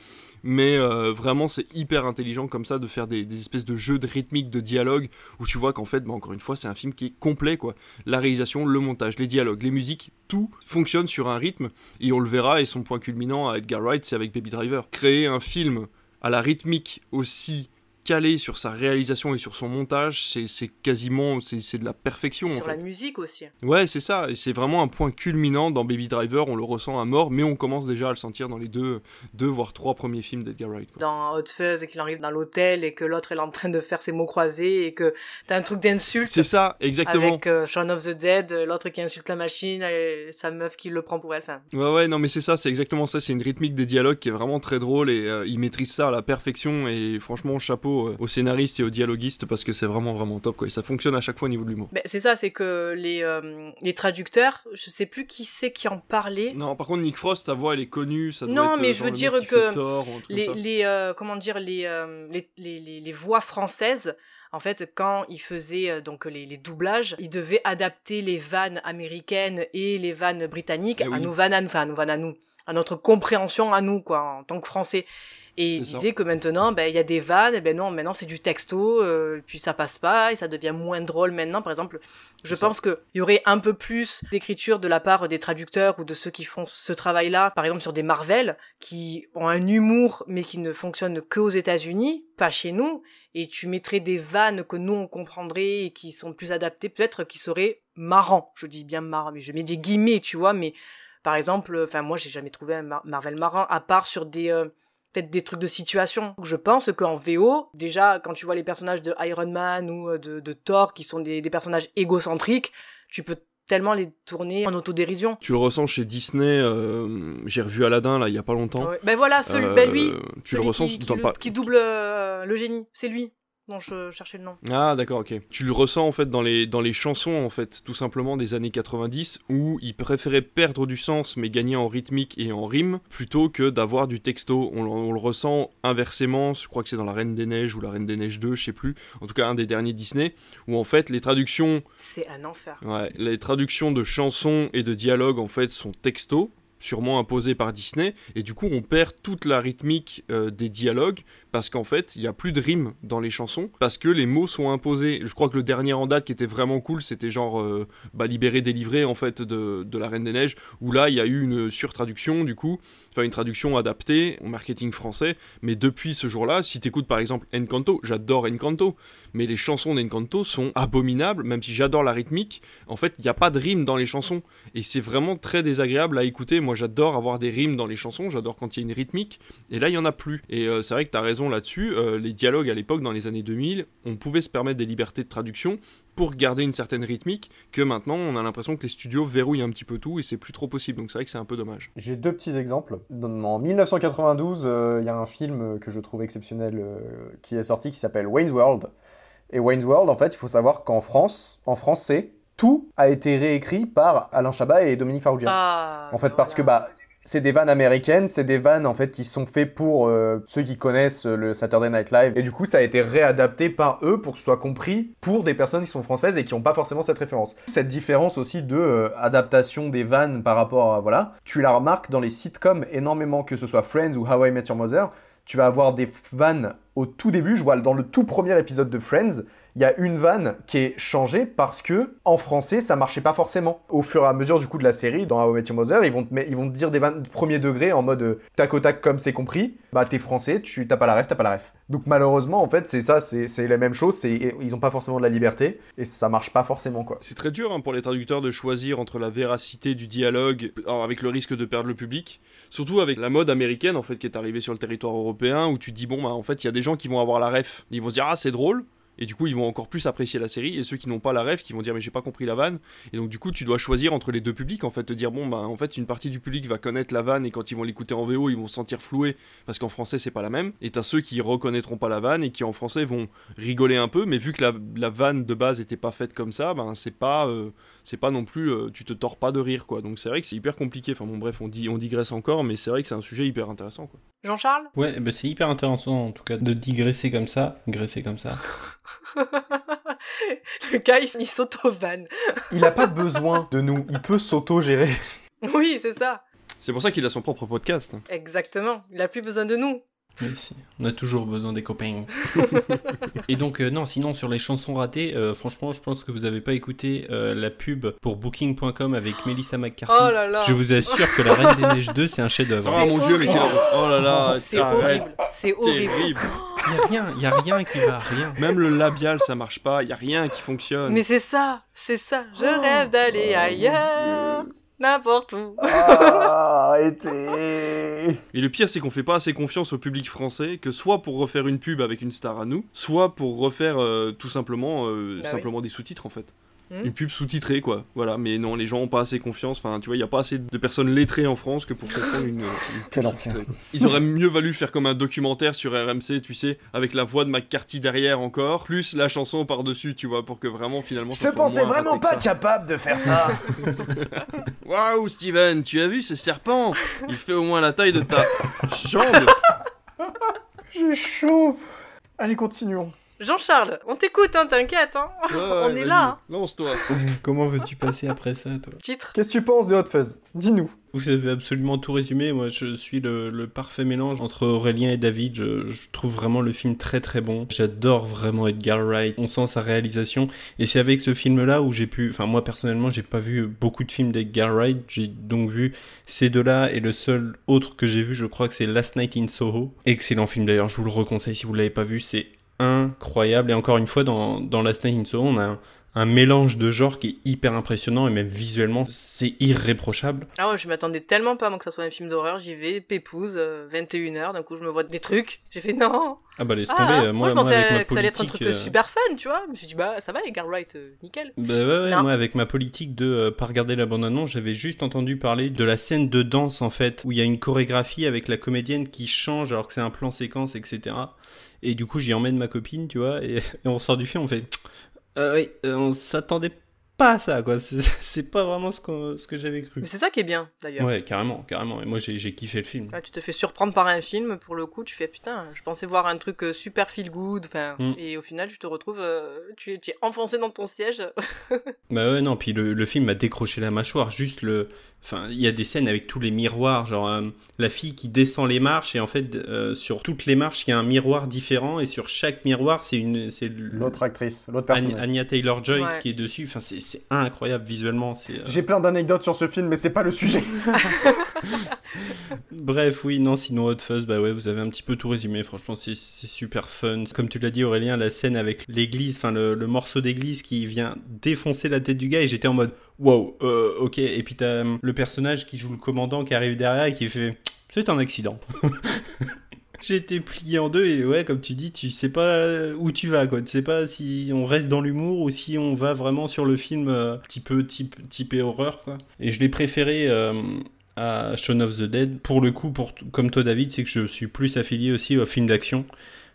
Mais euh, vraiment, c'est hyper intelligent comme ça de faire des, espèces de jeux de rythmique, de dialogue, où tu vois qu'en fait, bah, encore une fois, c'est un film qui est complet, quoi. La réalisation, le montage, les dialogues, les musiques, tout fonctionne sur un rythme. Et on le verra, et son point culminant à Edgar Wright, c'est avec Baby Driver. Créer un film à la rythmique aussi calé sur sa réalisation et sur son montage, c'est quasiment c'est de la perfection. Sur la musique aussi. Ouais, c'est ça. Et c'est vraiment un point culminant dans Baby Driver. On le ressent à mort, mais on commence déjà à le sentir dans les deux, deux voire trois premiers films d'Edgar Wright. Dans Hot Fuzz, et qu'il arrive dans l'hôtel et que l'autre est en train de faire ses mots croisés et que t'as un truc d'insulte. C'est ça, exactement. Avec euh, Shaun of the Dead, l'autre qui insulte la machine, et sa meuf qui le prend pour elle. Enfin... Ouais, ouais, non, mais c'est ça, c'est exactement ça. C'est une rythmique des dialogues qui est vraiment très drôle et euh, il maîtrise ça à la perfection. Et franchement, chapeau euh, au scénariste et au dialoguiste parce que c'est vraiment vraiment top quoi. Et ça fonctionne à chaque fois au niveau de l'humour. C'est ça, c'est que les, euh, les traducteurs, je sais plus qui c'est qui en parlait. Non, par contre Nick Frost, ta voix elle est connue, ça doit Non, être, mais euh, je veux dire que les, les euh, comment dire les, les, les, les, voix françaises en fait, quand il faisait donc les, les, doublages, il devait adapter les vannes américaines et les vannes britanniques eh à nos vannes, enfin à nos vannes à nous, à notre compréhension à nous, quoi, en tant que Français. Et il disait que maintenant, ben, il y a des vannes, et ben non, maintenant c'est du texto, euh, puis ça passe pas, et ça devient moins drôle maintenant. Par exemple, je pense qu'il y aurait un peu plus d'écriture de la part des traducteurs ou de ceux qui font ce travail-là, par exemple sur des Marvel, qui ont un humour, mais qui ne fonctionne que aux États-Unis, pas chez nous, et tu mettrais des vannes que nous on comprendrait et qui sont plus adaptées, peut-être qui seraient marrants. Je dis bien marrant, mais je mets des guillemets, tu vois, mais par exemple, enfin moi j'ai jamais trouvé un Marvel marrant à part sur des euh, peut-être des trucs de situation. Je pense qu'en VO, déjà, quand tu vois les personnages de Iron Man ou euh, de, Thor, qui sont des, personnages égocentriques, tu peux tellement les tourner en autodérision. Tu le ressens chez Disney, euh, j'ai revu Aladdin là il y a pas longtemps. Ben voilà, celui, ben lui, euh, tu le ressens qui, qui double le génie, c'est lui je cherchais le nom. Ah d'accord, ok. Tu le ressens en fait dans les, dans les chansons en fait, tout simplement des années 90 où il préférait perdre du sens mais gagner en rythmique et en rime plutôt que d'avoir du texto. On, le ressent inversement, je crois que c'est dans La Reine des Neiges ou La Reine des Neiges 2, je sais plus, en tout cas un des derniers Disney, où en fait les traductions... C'est un enfer. Ouais, les traductions de chansons et de dialogues en fait sont texto, sûrement imposé par Disney, et du coup on perd toute la rythmique euh, des dialogues, parce qu'en fait il n'y a plus de rimes dans les chansons, parce que les mots sont imposés. Je crois que le dernier en date qui était vraiment cool, c'était genre euh, bah, libéré, délivré en fait de, de, la Reine des Neiges, où là il y a eu une surtraduction du coup, enfin une traduction adaptée au marketing français, mais depuis ce jour-là, si tu écoutes par exemple Encanto, j'adore Encanto, mais les chansons d'Encanto sont abominables, même si j'adore la rythmique, en fait il n'y a pas de rime dans les chansons, et c'est vraiment très désagréable à écouter. J'adore avoir des rimes dans les chansons, j'adore quand il y a une rythmique, et là il y en a plus. Et euh, c'est vrai que tu as raison là-dessus, euh, les dialogues à l'époque, dans les années 2000, on pouvait se permettre des libertés de traduction pour garder une certaine rythmique, que maintenant on a l'impression que les studios verrouillent un petit peu tout, et c'est plus trop possible, donc c'est vrai que c'est un peu dommage. J'ai deux petits exemples. En 1992, euh, il y a un film que je trouve exceptionnel qui est sorti, qui s'appelle Wayne's World. Et Wayne's World, en fait, il faut savoir qu'en France, en français, tout a été réécrit par Alain Chabat et Dominique Farrugia. Ah, en fait, parce que bah, C'est des vannes américaines, c'est des vannes en fait qui sont faits pour euh, ceux qui connaissent le Saturday Night Live. Et du coup, ça a été réadapté par eux pour que ce soit compris pour des personnes qui sont françaises et qui n'ont pas forcément cette référence. Cette différence aussi de euh, adaptation des vannes par rapport à voilà, tu la remarques dans les sitcoms énormément, que ce soit Friends ou How I Met Your Mother. Tu vas avoir des vannes au tout début. Je vois dans le tout premier épisode de Friends, il y a une vanne qui est changée parce que en français ça marchait pas forcément. Au fur et à mesure du coup de la série, dans How I Met Your Mother, ils vont te, dire des vannes de premier degré en mode euh, tac au tac comme c'est compris. Bah t'es français, tu t'as pas la ref, t'as pas la ref. Donc malheureusement en fait c'est ça, c'est la même chose, ils ont pas forcément de la liberté et ça marche pas forcément quoi. C'est très dur hein, pour les traducteurs de choisir entre la véracité du dialogue avec le risque de perdre le public. Surtout avec la mode américaine en fait qui est arrivée sur le territoire européen où tu dis bon bah en fait il y a des gens qui vont avoir la ref, ils vont se dire ah c'est drôle et du coup ils vont encore plus apprécier la série et ceux qui n'ont pas la ref qui vont dire mais j'ai pas compris la vanne. Et donc du coup tu dois choisir entre les deux publics en fait te dire bon bah en fait une partie du public va connaître la vanne et quand ils vont l'écouter en VO ils vont se sentir floués parce qu'en français c'est pas la même. Et t'as ceux qui reconnaîtront pas la vanne et qui en français vont rigoler un peu. Mais vu que la, la vanne de base était pas faite comme ça ben c'est pas euh, c'est pas non plus euh, tu te tords pas de rire quoi donc c'est vrai que c'est hyper compliqué enfin bon bref on dit on digresse encore mais c'est vrai que c'est un sujet hyper intéressant quoi Jean-Charles? Ouais, bah c'est hyper intéressant en tout cas de digresser comme ça, digresser comme ça. [LAUGHS] Le gars, il, il s'auto-vanne. [LAUGHS] Il a pas besoin de nous, il peut s'auto-gérer. Oui, c'est ça. c'est pour ça qu'il a son propre podcast Exactement. Il a plus besoin de nous. Oui, si. On a toujours besoin des copains. [LAUGHS] Et donc, euh, non, sinon, sur les chansons ratées, euh, franchement, je pense que vous avez pas écouté euh, la pub pour Booking.com avec Melissa McCarthy. Oh là là. Je vous assure que La Reine des Neiges 2, c'est un chef-d'œuvre. oh mon dieu mais quel... oh là là C'est horrible. C'est horrible. Il y a rien, il y a rien qui va, rien. même le labial ça marche pas y a rien qui fonctionne Mais c'est ça, c'est ça. Je rêve d'aller ailleurs, n'importe où. Ah, [LAUGHS] arrêtez Et le pire, c'est qu'on fait pas assez confiance au public français, que soit pour refaire une pub avec une star à nous, soit pour refaire euh, tout simplement, euh, Bah simplement des sous-titres en fait. Hmm. Une pub sous-titrée quoi. Voilà, mais non, les gens ont pas assez confiance. Enfin, tu vois, il y a pas assez de personnes lettrées en France que pour comprendre une, une pub Quel enfer. sous-titrée. Ils auraient mieux valu faire comme un documentaire sur RMC, tu sais, avec la voix de McCarthy derrière encore, plus la chanson par-dessus, tu vois, pour que vraiment finalement. Je te pensais vraiment pas capable de faire ça [LAUGHS] Waouh, Steven, tu as vu ce serpent? Il fait au moins la taille de ta [LAUGHS] jambe. J'ai chaud Allez, continuons. Jean-Charles, on t'écoute, hein, t'inquiète. Hein. Ouais, [LAUGHS] on est là. hein. Lance-toi. [LAUGHS] Comment veux-tu passer après ça, toi? Titre. Qu'est-ce que tu penses de Hot Fuzz? Dis-nous. Vous avez absolument tout résumé. Moi, je suis le, le parfait mélange entre Aurélien et David. Je, je trouve vraiment le film très très bon. J'adore vraiment Edgar Wright. On sent sa réalisation. Et c'est avec ce film-là où j'ai pu. Enfin, moi personnellement, j'ai pas vu beaucoup de films d'Edgar Wright. J'ai donc vu ces deux-là. Et le seul autre que j'ai vu, je crois que c'est Last Night in Soho. Excellent film d'ailleurs. Je vous le reconseille si vous l'avez pas vu. C'est incroyable. Et encore une fois, dans, dans Last Night in Soho, on a un, un mélange de genres qui est hyper impressionnant et même visuellement, c'est irréprochable. Ah ouais, je m'attendais tellement pas moi que ça soit un film d'horreur. J'y vais, pépouze, 21h, d'un coup je me vois des trucs. J'ai fait non. Ah bah laisse Ah, tomber, euh, moi, moi, je moi, pensais avec ma que ça allait être un truc euh, euh, super fun, tu vois. Je me suis dit bah ça va, Edgar Wright, euh, nickel. Bah ouais, ouais, moi avec ma politique de euh, pas regarder la bande-annonce, j'avais juste entendu parler de la scène de danse en fait, où il y a une chorégraphie avec la comédienne qui change alors que c'est un plan séquence, etc. Et du coup j'y emmène ma copine, tu vois, et, [LAUGHS] on sort du film, on fait... Euh, oui, on s'attendait pas ça, quoi. C'est pas vraiment ce, qu'on- ce que j'avais cru. Mais c'est ça qui est bien d'ailleurs. Ouais, carrément, carrément. Et moi j'ai kiffé le film. Ouais, tu te fais surprendre par un film, pour le coup, tu fais putain, je pensais voir un truc euh, super feel good, enfin, Mm. et au final, tu te retrouves, euh, tu, es, tu es enfoncé dans ton siège. [LAUGHS] Bah ouais, non, puis le, le film m'a décroché la mâchoire. Juste le. Enfin, il y a des scènes avec tous les miroirs, genre euh, la fille qui descend les marches, et en fait, euh, sur toutes les marches, il y a un miroir différent, et sur chaque miroir, c'est une. L'autre actrice, l'autre Anya, personnage. Anya Taylor Joy Ouais. qui est dessus. Enfin, c'est c'est incroyable visuellement. Euh, J'ai plein d'anecdotes sur ce film, mais c'est pas le sujet. [LAUGHS] Bref, oui, non, sinon Hot Fuzz, bah ouais, vous avez un petit peu tout résumé. Franchement, c'est super fun. Comme tu l'as dit, Aurélien, la scène avec l'église, enfin le, le morceau d'église qui vient défoncer la tête du gars, et j'étais en mode wow, euh, ok. Et puis t'as euh, le personnage qui joue le commandant qui arrive derrière et qui fait c'est un accident. [LAUGHS] Été plié en deux et ouais, comme tu dis, tu sais pas où tu vas quoi. Tu sais pas si on reste dans l'humour ou si on va vraiment sur le film euh, petit peu type typé horreur quoi. Et je l'ai préféré euh, à Shaun of the Dead. Pour le coup, pour comme toi David, c'est que je suis plus affilié aussi au film d'action.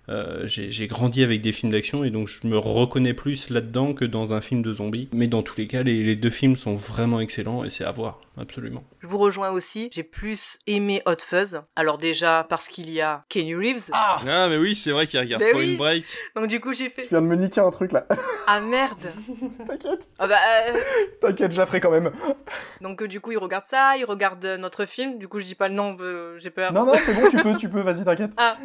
Euh, j'ai j'ai grandi avec des films d'action et donc je me reconnais plus là-dedans que dans un film de zombies. Mais dans tous les cas, les, les deux films sont vraiment excellents et c'est à voir, absolument. Je vous rejoins aussi, j'ai plus aimé Hot Fuzz. Alors déjà parce qu'il y a Kenny Reeves. Ah, mais oui, c'est vrai qu'il regarde Mais Point oui. Break. Donc du coup j'ai fait Je viens de me niquer un truc là. ah merde. [LAUGHS] T'inquiète. Ah bah, euh, T'inquiète, je la ferai quand même. donc euh, du coup il regarde ça, il regarde euh, notre film. Du coup je dis pas le nom, euh, j'ai peur. Non, non, c'est bon, tu peux, tu peux, vas-y, t'inquiète. [LAUGHS] Ah.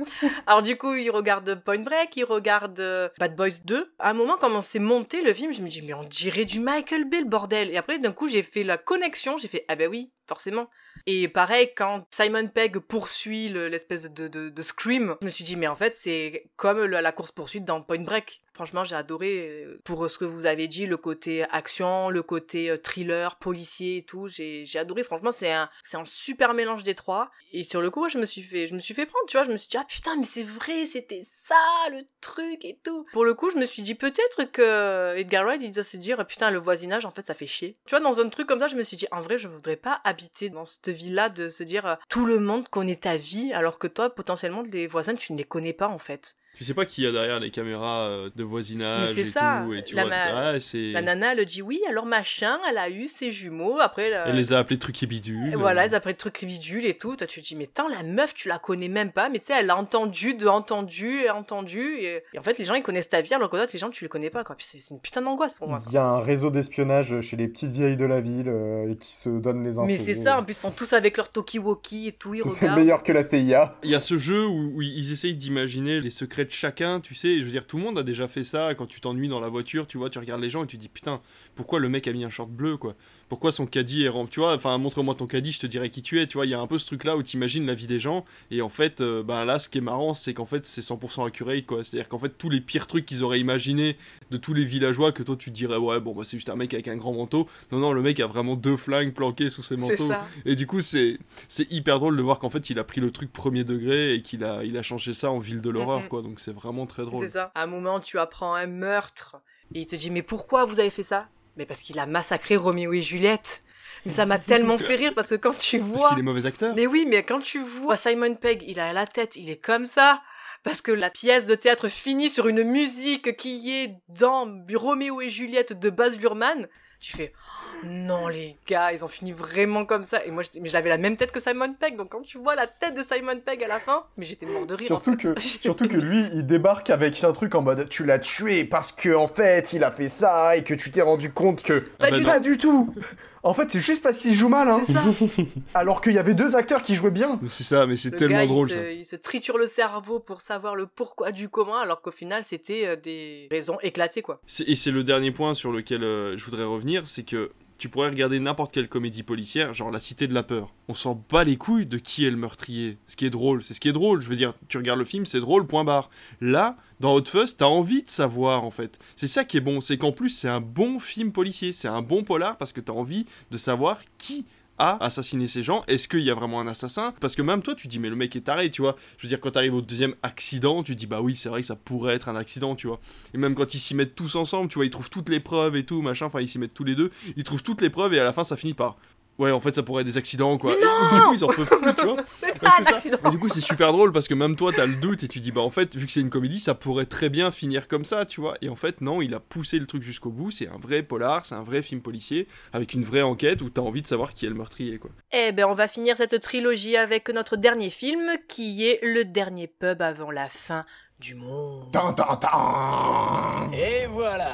Alors du coup, il regarde Point Break, il regarde euh, Bad Boys 2. À un moment, quand on s'est monté le film, je me dis mais on dirait du Michael Bay le bordel. Et après, d'un coup, j'ai fait la connexion, j'ai fait ah ben oui, forcément. Et pareil, quand Simon Pegg poursuit le- l'espèce de, de, scream, je me suis dit mais en fait c'est comme la course poursuite dans Point Break. Franchement, j'ai adoré euh, pour ce que vous avez dit, le côté action, le côté euh, thriller, policier et tout. J'ai j'ai adoré. Franchement, c'est un c'est un super mélange des trois. Et sur le coup, je me suis fait je me suis fait prendre, tu vois. Je me suis dit ah putain, mais c'est vrai, c'était ça le truc et tout. Pour le coup, je me suis dit peut-être que Edgar Wright il doit se dire putain le voisinage en fait ça fait chier. Tu vois, dans un truc comme ça, je me suis dit en vrai, je voudrais pas habiter dans cette vie-là de se dire euh, tout le monde connaît ta vie alors que toi potentiellement des voisins tu ne les connais pas en fait. Tu sais pas qui y a derrière les caméras euh, de voisinage et ça. tout. Et tu La vois, ma- ah. La nana, elle dit oui, alors machin, elle a eu ses jumeaux, après... Elle les a appelés trucs et bidules. Et voilà, elle a des trucs ridicules et tout. Toi, tu te dis, mais tant la meuf, tu la connais même pas. Mais tu sais, elle a entendu, de entendu, et entendu. Et, et en fait, les gens, ils connaissent ta vie, alors que toi, les gens, tu les connais pas, quoi. Puis c'est une putain d'angoisse pour moi. Il y a un réseau d'espionnage chez les petites vieilles de la ville euh, et qui se donnent les infos. Mais c'est ça, en plus, ils sont tous avec leur talkie-walkie et tout, ils C'est meilleur que la CIA. Il y a ce jeu où, où ils essayent d'imaginer les secrets de chacun, tu sais. Je veux dire, tout le monde a déjà fait ça. Quand tu t'ennuies dans la voiture, tu vois, tu regardes les gens et tu dis putain, pourquoi le mec a mis un short bleu, quoi? Pourquoi son caddie est rempli? Tu vois, enfin, montre-moi ton caddie, je te dirai qui tu es. Tu vois, il y a un peu ce truc-là où tu imagines la vie des gens. Et en fait, euh, ben là, ce qui est marrant, c'est qu'en fait, c'est 100% accurate, quoi. C'est-à-dire qu'en fait, tous les pires trucs qu'ils auraient imaginés de tous les villageois que toi tu te dirais, ouais, bon, bah, c'est juste un mec avec un grand manteau. Non, non, le mec a vraiment deux flingues planqués sous ses manteaux. Et du coup, c'est c'est hyper drôle de voir qu'en fait, il a pris le truc premier degré et qu'il a, il a changé ça en ville de l'horreur, quoi. Donc c'est vraiment très drôle. C'est ça. À un moment, tu apprends un meurtre et il te dit mais pourquoi vous avez fait ça? Mais parce qu'il a massacré Roméo et Juliette. Mais ça m'a [LAUGHS] tellement fait rire parce que quand tu vois. Parce qu'il est mauvais acteur. Mais oui, mais quand tu vois Simon Pegg, il a la tête, il est comme ça. Parce que la pièce de théâtre finit sur une musique qui est dans Roméo et Juliette de Baz Luhrmann. Tu fais oh, non les gars, ils ont fini vraiment comme ça. Et moi, j'avais la même tête que Simon Pegg. Donc quand tu vois la tête de Simon Pegg à la fin, mais j'étais mort de rire. Surtout en fait. que, [LAUGHS] surtout que lui, il débarque avec un truc en mode tu l'as tué parce que en fait il a fait ça et que tu t'es rendu compte que Pas du pas du tout. En fait, c'est juste parce qu'il joue mal, hein. Ça. [LAUGHS] Alors qu'il y avait deux acteurs qui jouaient bien. Mais C'est ça, mais c'est Le tellement gars, drôle il ça. se, il se triture le cerveau pour savoir le pourquoi du comment, alors qu'au final, c'était euh, des raisons éclatées, quoi. Et c'est le dernier point sur lequel euh, je voudrais revenir, c'est que tu pourrais regarder n'importe quelle comédie policière, genre La Cité de la Peur. On s'en bat les couilles de qui est le meurtrier. Ce qui est drôle, c'est ce qui est drôle. Je veux dire, tu regardes le film, c'est drôle, point barre. Là, dans Hot Fuzz, t'as envie de savoir en fait. C'est ça qui est bon, c'est qu'en plus c'est un bon film policier, c'est un bon polar parce que t'as envie de savoir qui a assassiné ces gens Est-ce qu'il y a vraiment un assassin? Parce que même toi, tu dis, mais le mec est taré, tu vois. Je veux dire, quand t'arrives au deuxième accident, tu dis, bah oui, c'est vrai que ça pourrait être un accident, tu vois. Et même quand ils s'y mettent tous ensemble, tu vois, ils trouvent toutes les preuves et tout, machin, enfin, ils s'y mettent tous les deux, ils trouvent toutes les preuves et à la fin, ça finit par. Ouais, en fait, ça pourrait être des accidents, quoi. Et du coup, ils en peuvent plus, tu vois. [LAUGHS] Ouais, ça. Mais du coup, c'est super drôle parce que même toi, t'as le doute et tu dis, bah en fait, vu que c'est une comédie, ça pourrait très bien finir comme ça, tu vois. Et en fait, non, il a poussé le truc jusqu'au bout. C'est un vrai polar, c'est un vrai film policier avec une vraie enquête où t'as envie de savoir qui est le meurtrier, quoi. Eh ben, on va finir cette trilogie avec notre dernier film, qui est Le dernier pub avant la fin du monde. Tan, tan, tan. Et voilà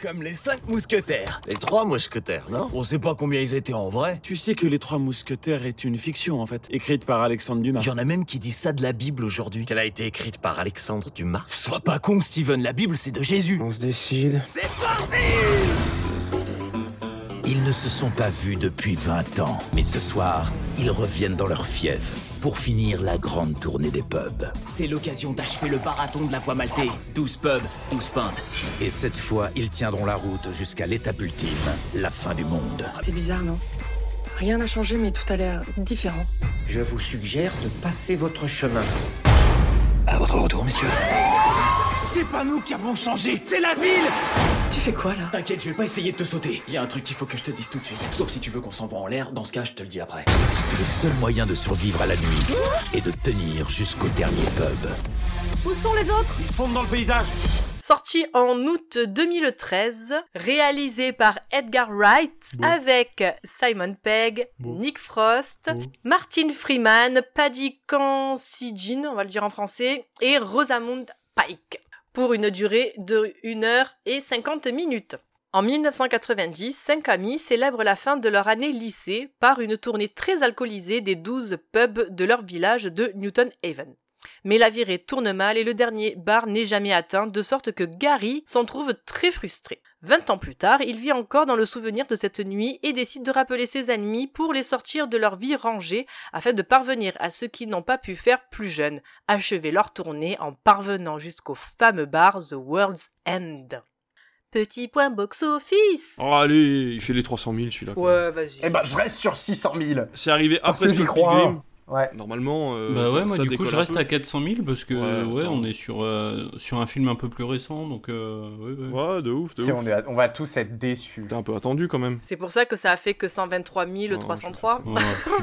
Comme les cinq mousquetaires. Les trois mousquetaires, non? On sait pas combien ils étaient en vrai. Tu sais que Les Trois Mousquetaires est une fiction, en fait, écrite par Alexandre Dumas. Il y en a même qui disent ça de la Bible aujourd'hui. Qu'elle a été écrite par Alexandre Dumas? Sois pas con, Steven, la Bible c'est de Jésus. On se décide. C'est parti Ils ne se sont pas vus depuis 20 ans, mais ce soir, ils reviennent dans leur fief pour finir la grande tournée des pubs. C'est l'occasion d'achever le marathon de la voie maltée. 12 pubs, 12 pintes. Et cette fois, ils tiendront la route jusqu'à l'étape ultime, la fin du monde. C'est bizarre, non? Rien n'a changé, mais tout a l'air différent. Je vous suggère de passer votre chemin. À votre retour, messieurs. C'est pas nous qui avons changé, c'est la ville Tu fais quoi là T'inquiète, je vais pas essayer de te sauter. Il y a un truc qu'il faut que je te dise tout de suite. Sauf si tu veux qu'on s'envoie en l'air, dans ce cas, je te le dis après. Le seul moyen de survivre à la nuit est de tenir jusqu'au dernier pub. Où sont les autres Ils se fondent dans le paysage Sorti en août 2013, réalisé par Edgar Wright avec Simon Pegg, Nick Frost, Martin Freeman, Paddy Considine, on va le dire en français, et Rosamund Pike, pour une durée de 1 heure et 50 minutes. En 1990, cinq amis célèbrent la fin de leur année lycée par une tournée très alcoolisée des 12 pubs de leur village de Newton Haven. Mais la virée tourne mal et le dernier bar n'est jamais atteint, de sorte que Gary s'en trouve très frustré. Vingt ans plus tard, il vit encore dans le souvenir de cette nuit et décide de rappeler ses ennemis pour les sortir de leur vie rangée afin de parvenir à ce qu'ils n'ont pas pu faire plus jeunes, achever leur tournée en parvenant jusqu'au fameux bar The World's End. Petit point box-office Oh, allez, il fait les 300 000 celui-là. Ouais, vas-y. Eh ben, je reste sur 600 000. C'est arrivé Parce après que j'y crois. Ouais. Normalement, euh, bah ça, ouais, moi ça du coup je reste à 400 000 parce que Ouais, on est sur, euh, sur un film un peu plus récent donc euh, ouais, ouais. Ouais, de ouf, de ouf. on, est- on va tous être déçus. T'es un peu attendu quand même. C'est pour ça que ça a fait que 123 303. Oh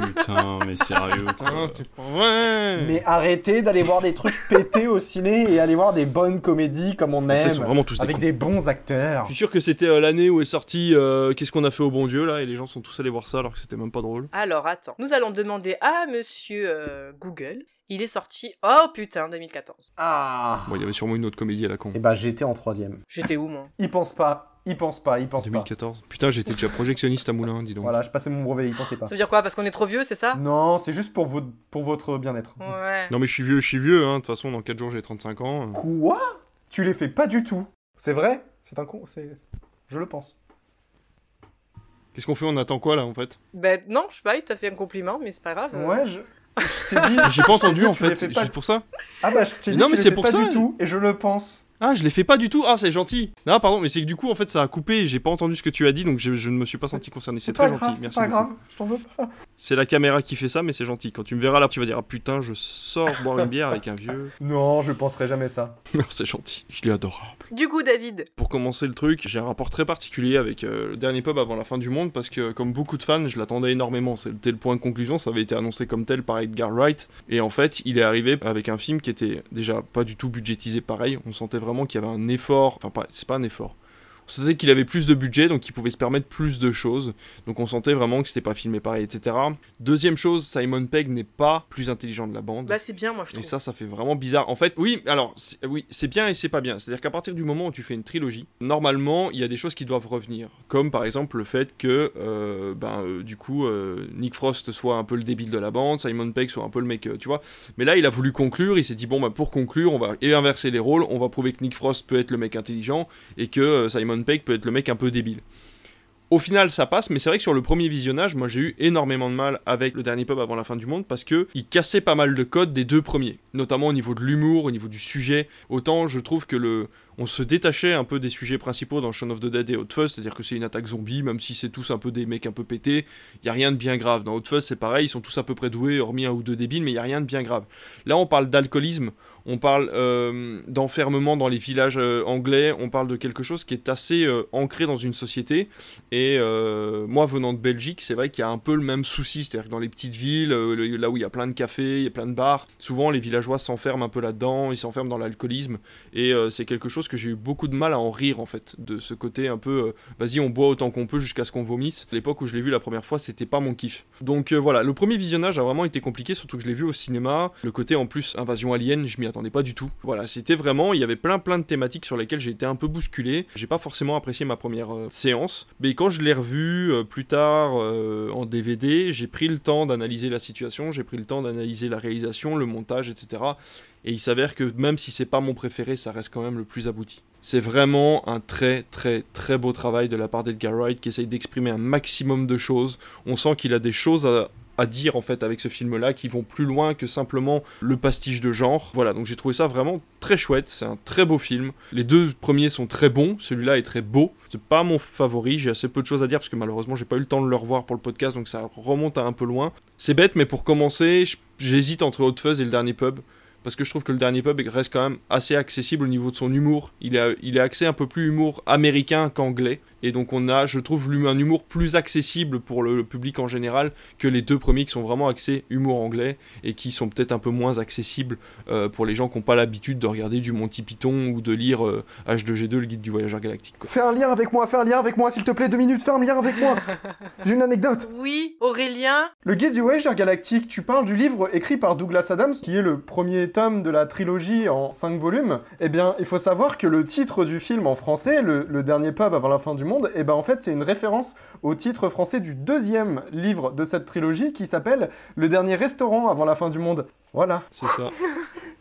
putain, mais sérieux. [LAUGHS] Putain, t'es pas vrai. Mais arrêtez d'aller voir des trucs pétés au ciné et aller voir des bonnes comédies comme on Ça, aime. ils sont vraiment tous des avec cons. des bons acteurs. Je suis sûr que c'était euh, l'année où est sorti euh, Qu'est-ce qu'on a fait au bon Dieu là et les gens sont tous allés voir ça alors que c'était même pas drôle. Alors attends, nous allons demander à monsieur euh, Google. Il est sorti, oh putain, 2014. Ah. Bon, il y avait sûrement une autre comédie à la con. Et bah j'étais en troisième. J'étais où moi? Il pense pas, il pense pas, il pense 2014. Putain, j'étais déjà projectionniste à Moulin, dis pas. donc. Voilà, je passais mon brevet, il pensait pas. Ça veut dire quoi? Parce qu'on est trop vieux, c'est ça? Non, c'est juste pour, votre pour votre bien-être. Ouais. Non mais je suis vieux, je suis vieux, hein. De toute façon, dans 4 jours j'ai 35 ans. Quoi? Tu les fais pas du tout. C'est vrai? C'est un con, c'est... Je le pense. Qu'est-ce qu'on fait On attend quoi là en fait? Ben non, je sais pas, il t'a fait un compliment, mais c'est pas grave. euh. Ouais, je... je t'ai dit... [LAUGHS] J'ai pas entendu en fait, c'est pas- pour ça. Ah bah je t'ai dit Non, mais c'est pour pas ça. du tout, et je le pense. Ah, je l'ai fait pas du tout. Ah, c'est gentil. Non, pardon, mais c'est que du coup en fait ça a coupé j'ai pas entendu ce que tu as dit donc je, je ne me suis pas senti concerné. C'est pas très grave, gentil, c'est merci. pas beaucoup. grave, je t'en veux pas. C'est la caméra qui fait ça, mais c'est gentil. Quand tu me verras là, tu vas dire ah putain, je sors boire une bière avec un vieux. [LAUGHS] Non, je penserai jamais ça. [LAUGHS] Non, c'est gentil. Il est adorable. Du coup, David, Pour commencer le truc, j'ai un rapport très particulier avec euh, le dernier pub avant la fin du monde parce que, comme beaucoup de fans, je l'attendais énormément. C'était le point de conclusion, ça avait été annoncé comme tel par Edgar Wright. Et en fait, il est arrivé avec un film qui était déjà pas du tout budgétisé pareil. On sentait vraiment qu'il y avait un effort. Enfin, c'est pas un effort. On sentait qu'il avait plus de budget, donc il pouvait se permettre plus de choses. Donc on sentait vraiment que c'était pas filmé pareil, etc. Deuxième chose, Simon Pegg n'est pas plus intelligent de la bande. bah c'est bien, moi je Et trouve. ça, ça fait vraiment bizarre. En fait, oui, alors, oui, c'est bien et c'est pas bien. C'est-à-dire qu'à partir du moment où tu fais une trilogie, normalement, il y a des choses qui doivent revenir. Comme par exemple le fait que, euh, ben, euh, du coup, euh, Nick Frost soit un peu le débile de la bande, Simon Pegg soit un peu le mec, tu vois. Mais là, il a voulu conclure, il s'est dit, bon, bah, pour conclure, on va et inverser les rôles, on va prouver que Nick Frost peut être le mec intelligent et que euh, Simon peut être le mec un peu débile. Au final, ça passe, mais c'est vrai que sur le premier visionnage, moi j'ai eu énormément de mal avec le dernier pub avant la fin du monde parce que il cassait pas mal de codes des deux premiers, notamment au niveau de l'humour, au niveau du sujet. Autant je trouve que le, on se détachait un peu des sujets principaux dans Shaun of the Dead et Hot Fuzz, c'est-à-dire que c'est une attaque zombie, même si c'est tous un peu des mecs un peu pétés, il y a rien de bien grave. Dans Hot Fuzz, c'est pareil, ils sont tous à peu près doués, hormis un ou deux débiles, mais il y a rien de bien grave. Là, on parle d'alcoolisme, on parle euh, d'enfermement dans les villages euh, anglais, on parle de quelque chose qui est assez euh, ancré dans une société. Et moi, venant de Belgique, c'est vrai qu'il y a un peu le même souci, c'est-à-dire que dans les petites villes, le- là où il y a plein de cafés, il y a plein de bars, souvent les villageois s'enferment un peu là-dedans, ils s'enferment dans l'alcoolisme. Et c'est quelque chose que j'ai eu beaucoup de mal à en rire, en fait, de ce côté un peu, vas-y, on boit autant qu'on peut jusqu'à ce qu'on vomisse. L'époque où je l'ai vu la première fois, c'était pas mon kiff. Donc voilà, le premier visionnage a vraiment été compliqué, surtout que je l'ai vu au cinéma. Le côté en plus invasion alien, je m'y attendais pas du tout. Voilà, c'était vraiment, il y avait plein plein de thématiques sur lesquelles j'ai été un peu bousculé. J'ai pas forcément apprécié ma première euh, séance, mais quand je l'ai revu euh, plus tard euh, en DVD, j'ai pris le temps d'analyser la situation, j'ai pris le temps d'analyser la réalisation, le montage, etc. Et il s'avère que même si c'est pas mon préféré, ça reste quand même le plus abouti. C'est vraiment un très très très beau travail de la part d'Edgar Wright qui essaye d'exprimer un maximum de choses. On sent qu'il a des choses à, à dire en fait avec ce film là qui vont plus loin que simplement le pastiche de genre. Voilà, donc j'ai trouvé ça vraiment très chouette, c'est un très beau film. Les deux premiers sont très bons, celui-là est très beau. C'est pas mon favori, j'ai assez peu de choses à dire parce que malheureusement j'ai pas eu le temps de le revoir pour le podcast donc ça remonte à un peu loin. C'est bête mais pour commencer, j'hésite entre Hot Fuzz et le dernier pub parce que je trouve que le dernier pub reste quand même assez accessible au niveau de son humour. Il est, il est axé un peu plus humour américain qu'anglais. Et donc on a, je trouve, un humour plus accessible pour le, public en général que les deux premiers qui sont vraiment axés humour anglais et qui sont peut-être un peu moins accessibles euh, pour les gens qui n'ont pas l'habitude de regarder du Monty Python ou de lire H2G2, le guide du voyageur galactique. Fais un lien avec moi, fais un lien avec moi, s'il te plaît, deux minutes, fais un lien avec moi. [LAUGHS] J'ai une anecdote. Oui, Aurélien. Le guide du voyageur galactique, tu parles du livre écrit par Douglas Adams, qui est le premier tome de la trilogie en cinq volumes. Eh bien, il faut savoir que le titre du film en français, le, le dernier pub avant la fin du monde, et ben en fait c'est une référence au titre français du deuxième livre de cette trilogie qui s'appelle Le dernier restaurant avant la fin du monde. Voilà. C'est ça. [LAUGHS]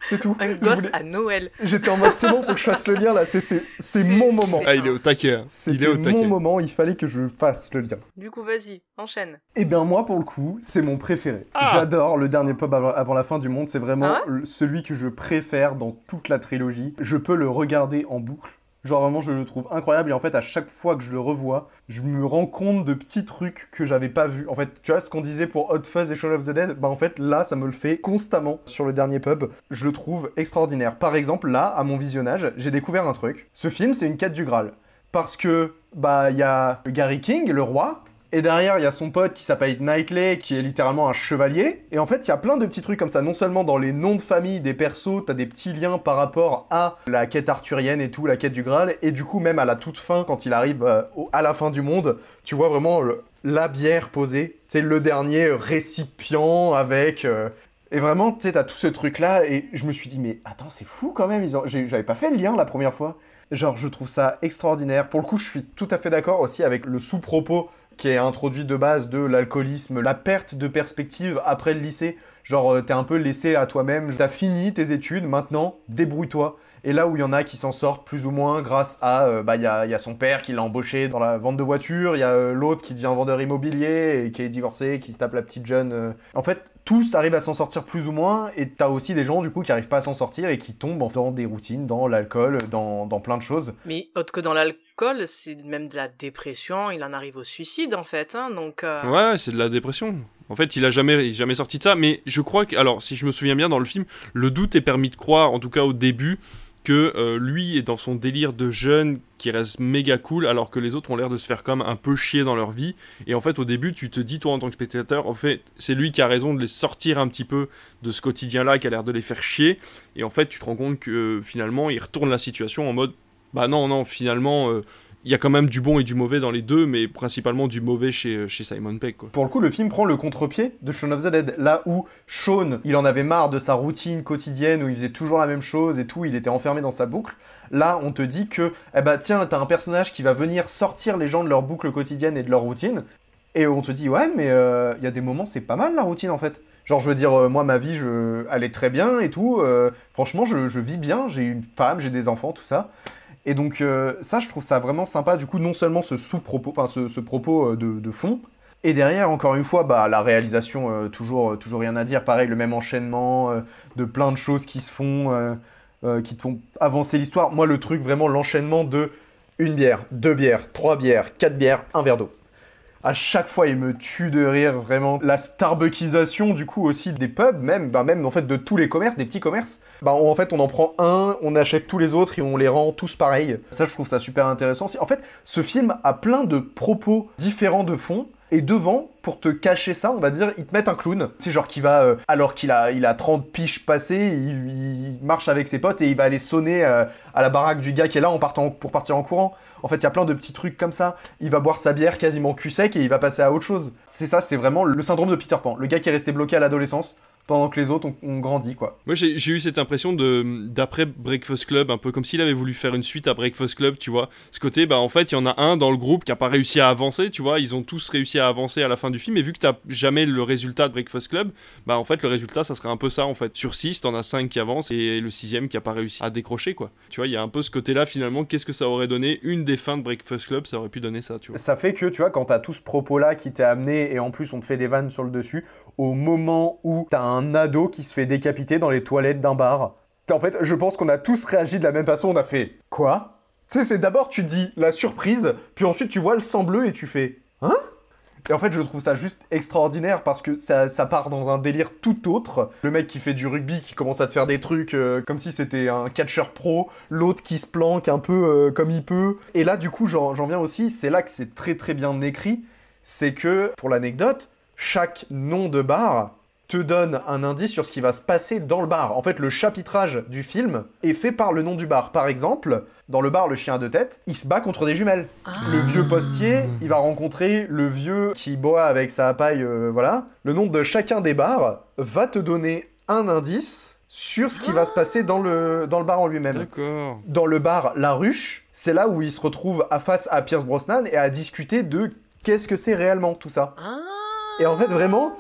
C'est tout. Un gosse à Noël. J'étais en mode c'est bon, faut que je fasse le lien là, c'est mon moment. Ah, il est au taquet. Hein. Il est au taquet. mon moment, il fallait que je fasse le lien. Du coup, vas-y, enchaîne. Eh bien, moi, pour le coup, c'est mon préféré. Ah. J'adore le dernier pub avant, la fin du monde. C'est vraiment ah celui que je préfère dans toute la trilogie. Je peux le regarder en boucle Genre vraiment, je le trouve incroyable et en fait, à chaque fois que je le revois, je me rends compte de petits trucs que j'avais pas vus. En fait, tu vois, ce qu'on disait pour Hot Fuzz et Shaun of the Dead, bah en fait, là, ça me le fait constamment sur le dernier pub. Je le trouve extraordinaire. Par exemple, là, à mon visionnage, j'ai découvert un truc. Ce film, c'est une quête du Graal. Parce que, bah, il y a Gary King, le roi, et derrière, il y a son pote qui s'appelle Knightley, qui est littéralement un chevalier. Et en fait, il y a plein de petits trucs comme ça. Non seulement dans les noms de famille des persos, t'as des petits liens par rapport à la quête arthurienne et tout, la quête du Graal. Et du coup, même à la toute fin, quand il arrive euh, à la fin du monde, tu vois vraiment la bière posée. C'est le dernier récipient avec... Euh, et vraiment, tu sais, t'as tout ce truc-là. Et je me suis dit, mais attends, c'est fou quand même. J'avais pas fait le lien la première fois. Genre, je trouve ça extraordinaire. Pour le coup, je suis tout à fait d'accord aussi avec le sous-propos qui est introduit de base de l'alcoolisme, la perte de perspective après le lycée. Genre, euh, t'es un peu laissé à toi-même, t'as fini tes études, maintenant, débrouille-toi. Et là où il y en a qui s'en sortent plus ou moins grâce à, euh, bah, il y a, son père qui l'a embauché dans la vente de voitures, il y a euh, l'autre qui devient vendeur immobilier et qui est divorcé, qui se tape la petite jeune. En fait, tous arrivent à s'en sortir plus ou moins, et t'as aussi des gens du coup qui arrivent pas à s'en sortir et qui tombent dans des routines, dans l'alcool, dans, dans, plein de choses. Mais autre que dans l'alcool, c'est même de la dépression, il en arrive au suicide en fait, hein, donc... Euh, ouais, c'est de la dépression. En fait, il a jamais, jamais sorti de ça, mais je crois que, alors si je me souviens bien dans le film, le doute est permis de croire, en tout cas au début, que euh, lui est dans son délire de jeune qui reste méga cool alors que les autres ont l'air de se faire comme un peu chier dans leur vie. Et en fait au début tu te dis toi en tant que spectateur en fait c'est lui qui a raison de les sortir un petit peu de ce quotidien là qui a l'air de les faire chier. Et en fait tu te rends compte que finalement il retourne la situation en mode bah non non finalement euh, il y a quand même du bon et du mauvais dans les deux, mais principalement du mauvais chez, euh, Simon Pegg. Pour le coup, le film prend le contre-pied de Shaun of the Dead. Là où Shaun, il en avait marre de sa routine quotidienne où il faisait toujours la même chose et tout, il était enfermé dans sa boucle. Là, on te dit que, eh ben tiens, t'as un personnage qui va venir sortir les gens de leur boucle quotidienne et de leur routine. Et on te dit, ouais, mais euh, il y a des moments, c'est pas mal la routine en fait. Genre, je veux dire, euh, moi, ma vie, je... elle est très bien et tout. franchement, je vis bien, j'ai une femme, j'ai des enfants, tout ça. Et donc euh, ça, je trouve ça vraiment sympa, du coup, non seulement ce sous-propos, enfin ce, propos euh, de, fond, et derrière, encore une fois, bah, la réalisation, euh, toujours, toujours rien à dire, pareil, le même enchaînement de plein de choses qui se font, qui te font avancer l'histoire. Moi, le truc, vraiment, l'enchaînement de une bière, deux bières, trois bières, quatre bières, un verre d'eau à chaque fois, il me tue de rire, vraiment. La Starbuckisation, du coup, aussi des pubs, même, bah, même en fait de tous les commerces, des petits commerces. Bah, en fait, on en prend un, on achète tous les autres et on les rend tous pareils. Ça, je trouve ça super intéressant. En fait, ce film a plein de propos différents de fond. Et devant, pour te cacher ça, on va dire, ils te mettent un clown. C'est genre qui va, euh, alors qu'il a, il a 30 piches passées, il, marche avec ses potes et il va aller sonner euh, à la baraque du gars qui est là en partant, pour partir en courant. En fait, il y a plein de petits trucs comme ça. Il va boire sa bière quasiment cul sec et il va passer à autre chose. C'est ça, c'est vraiment le syndrome de Peter Pan. Le gars qui est resté bloqué à l'adolescence pendant que les autres ont, grandi quoi. Moi j'ai eu cette impression de d'après Breakfast Club, un peu comme s'il avait voulu faire une suite à Breakfast Club, tu vois. Ce côté, bah en fait il y en a un dans le groupe qui a pas réussi à avancer, tu vois. Ils ont tous réussi à avancer à la fin du film, et vu que t'as jamais le résultat de Breakfast Club, bah en fait le résultat ça serait un peu ça en fait. Sur 6, t'en as 5 qui avancent et le sixième qui a pas réussi à décrocher quoi. Tu vois, il y a un peu ce côté là finalement, qu'est-ce que ça aurait donné Une des fins de Breakfast Club, ça aurait pu donner ça, tu vois. Ça fait que tu vois, quand t'as tout ce propos là qui t'est amené et en plus on te fait des vannes sur le dessus, au moment où t'as un ado qui se fait décapiter dans les toilettes d'un bar. En fait, je pense qu'on a tous réagi de la même façon. On a fait quoi? Tu sais, c'est d'abord tu dis la surprise, puis ensuite tu vois le sang bleu et tu fais hein? Et en fait, je trouve ça juste extraordinaire parce que ça, part dans un délire tout autre. Le mec qui fait du rugby, qui commence à te faire des trucs euh, comme si c'était un catcheur pro, l'autre qui se planque un peu euh, comme il peut. Et là, du coup, j'en viens aussi, c'est là que c'est très très bien écrit. C'est que, pour l'anecdote, chaque nom de bar te donne un indice sur ce qui va se passer dans le bar. En fait, le chapitrage du film est fait par le nom du bar. Par exemple, dans le bar Le Chien à deux têtes, il se bat contre des jumelles. Le vieux postier, il va rencontrer le vieux qui boit avec sa paille, euh, voilà. Le nom de chacun des bars va te donner un indice sur ce qui va se passer dans le, dans le bar en lui-même. D'accord. Dans le bar La Ruche, c'est là où il se retrouve à face à Pierce Brosnan et à discuter de qu'est-ce que c'est réellement tout ça. Et en fait, vraiment,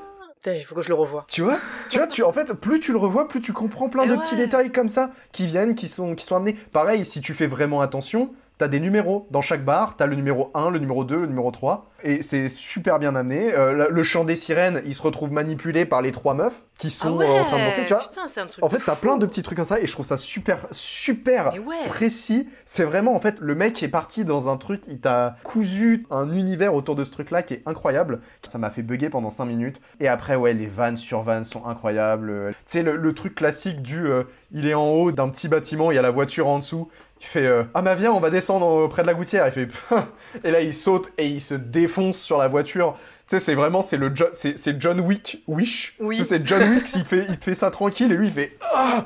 il faut que je le revoie. tu vois, tu vois, tu, en fait, plus tu le revois, plus tu comprends plein de ouais. petits détails comme ça qui viennent, qui sont, qui sont amenés. Pareil, si tu fais vraiment attention, t'as des numéros dans chaque bar. T'as le numéro 1, le numéro 2, le numéro 3. Et c'est super bien amené. Euh, le- chant des sirènes, il se retrouve manipulé par les trois meufs qui sont ah ouais, euh, en train de danser, tu vois. Putain, c'est un truc En fait, t'as plein de petits trucs comme ça et je trouve ça super, super ouais. précis. C'est vraiment, en fait, le mec est parti dans un truc, il t'a cousu un univers autour de ce truc-là qui est incroyable. Ça m'a fait bugger pendant 5 minutes. Et après, ouais, les vannes sur vannes sont incroyables. Tu sais, le, le truc classique du euh, il est en haut d'un petit bâtiment, il y a la voiture en dessous. Il fait euh, Ah, bah viens, on va descendre près de la gouttière. Il fait [LAUGHS] Et là, il saute et il se défonce sur la voiture. Tu sais, c'est vraiment, c'est le Jo- c'est John Wick, Wish. Oui. C'est John Wick, il, fait, il te fait ça tranquille et lui, il fait Ah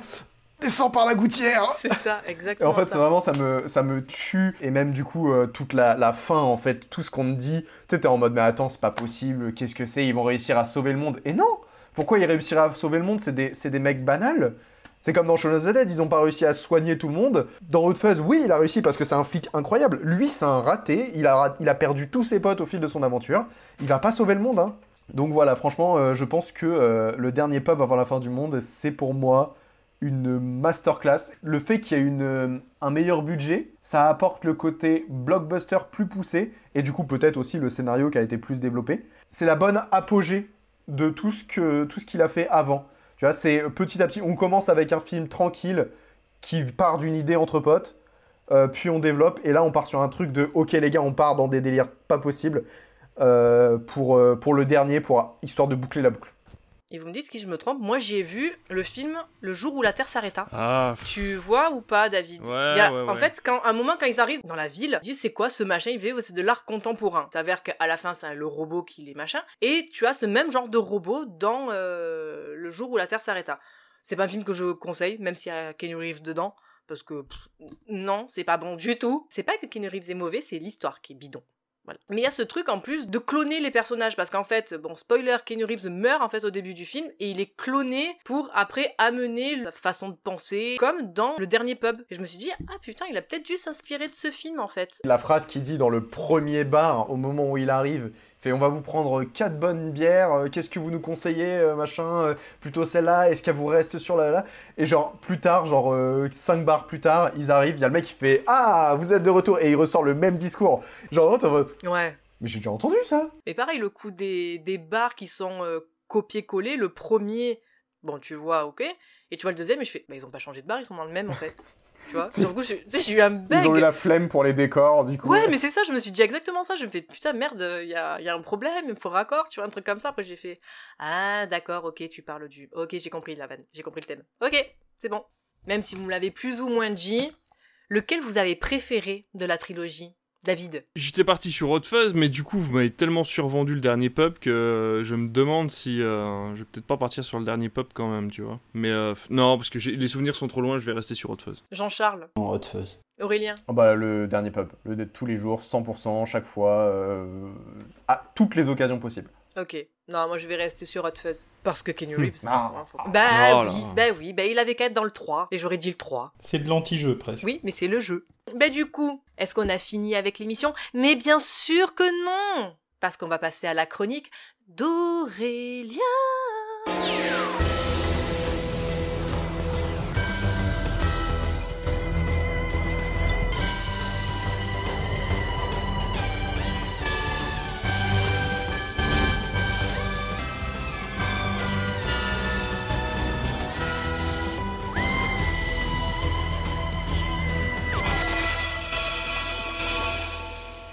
Descends par la gouttière C'est ça, et exactement. en fait, c'est vraiment, ça me, ça me tue. Et même, du coup, euh, toute la, la fin, en fait, tout ce qu'on te dit, tu t'es en mode, mais attends, c'est pas possible, qu'est-ce que c'est Ils vont réussir à sauver le monde. Et non Pourquoi ils réussiraient à sauver le monde? C'est des, c'est des mecs banals. C'est comme dans Shaun of the Dead, ils ont pas réussi à soigner tout le monde. Dans Hot Fuzz, oui, il a réussi parce que c'est un flic incroyable. Lui, c'est un raté. Il a, perdu tous ses potes au fil de son aventure. Il va pas sauver le monde, hein. Donc voilà, franchement, euh, je pense que euh, le dernier pub avant la fin du monde, c'est pour moi une masterclass. Le fait qu'il y ait euh, un meilleur budget, ça apporte le côté blockbuster plus poussé, et du coup peut-être aussi le scénario qui a été plus développé. C'est la bonne apogée de tout ce qu'il a fait avant. Tu vois, c'est petit à petit. On commence avec un film tranquille qui part d'une idée entre potes, euh, puis on développe, et là on part sur un truc de ok les gars, on part dans des délires pas possibles euh, pour, euh, pour le dernier, pour histoire de boucler la boucle. Et vous me dites si je me trompe, moi j'ai vu le film Le jour où la Terre s'arrêta. Ah, Tu vois ou pas, David? Ouais, Il y a- ouais, En ouais. fait, quand, à un moment, quand ils arrivent dans la ville, ils disent c'est quoi ce machin? Ils disent c'est de l'art contemporain. Ça s'avère qu'à la fin, c'est le robot qui les machin. Et tu as ce même genre de robot dans euh, Le jour où la Terre s'arrêta. C'est pas un film que je conseille, même s'il y a Kenny Reeves dedans. Parce que pff, non, c'est pas bon du tout. C'est pas que Kenny Reeves est mauvais, c'est l'histoire qui est bidon. Mais il y a ce truc en plus de cloner les personnages parce qu'en fait, bon, spoiler, Kenny Reeves meurt en fait au début du film et il est cloné pour après amener la façon de penser comme dans le dernier pub. Et je me suis dit, ah putain, il a peut-être dû s'inspirer de ce film en fait. La phrase qu'il dit dans le premier bar, au moment où il arrive, fait On va vous prendre quatre bonnes bières, euh, qu'est-ce que vous nous conseillez, euh, machin, euh, plutôt celle-là, est-ce qu'elle vous reste sur la là Et genre, plus tard, genre euh, cinq bars plus tard, ils arrivent, il y a le mec qui fait Ah, vous êtes de retour, et il ressort le même discours. Genre, Ouais. Mais j'ai déjà entendu ça Et pareil, le coup des, des bars qui sont euh, copiés-collés, le premier, bon, tu vois, ok. Et tu vois le deuxième, et je fais, bah, ils ont pas changé de bar, ils sont dans le même en fait. Tu vois Sur le coup, je- tu sais, j'ai eu un bug. Ils ont eu la flemme pour les décors, du coup. Ouais, mais c'est ça, je me suis dit exactement ça. Je me fais putain, merde, il y a, y a un problème, il me faut raccord, tu vois, un truc comme ça. Après, j'ai fait Ah, d'accord, ok, tu parles du. Ok, j'ai compris la vanne, j'ai compris le thème. Ok, c'est bon. Même si vous me l'avez plus ou moins dit, lequel vous avez préféré de la trilogie? David J'étais parti sur Hot Fuzz, mais du coup, vous m'avez tellement survendu le dernier pub que je me demande si euh, je vais peut-être pas partir sur le dernier pub quand même, tu vois. Mais euh, non, parce que j'ai- les souvenirs sont trop loin, je vais rester sur Hot Fuzz. Jean-Charles En hot fuzz. Aurélien Ah bah, le dernier pub, le de tous les jours, 100%, chaque fois, euh, à toutes les occasions possibles. Ok. Non, moi je vais rester sur Hot Fuzz. Parce que Kenny Reeves. Ah. hein, faut- Bah Oh là. oui, bah oui, bah il avait qu'à être dans le 3. Et j'aurais dit le 3. C'est de l'anti-jeu presque. Oui, mais c'est le jeu. Bah du coup, est-ce qu'on a fini avec l'émission? Mais bien sûr que non Parce qu'on va passer à la chronique d'Aurélien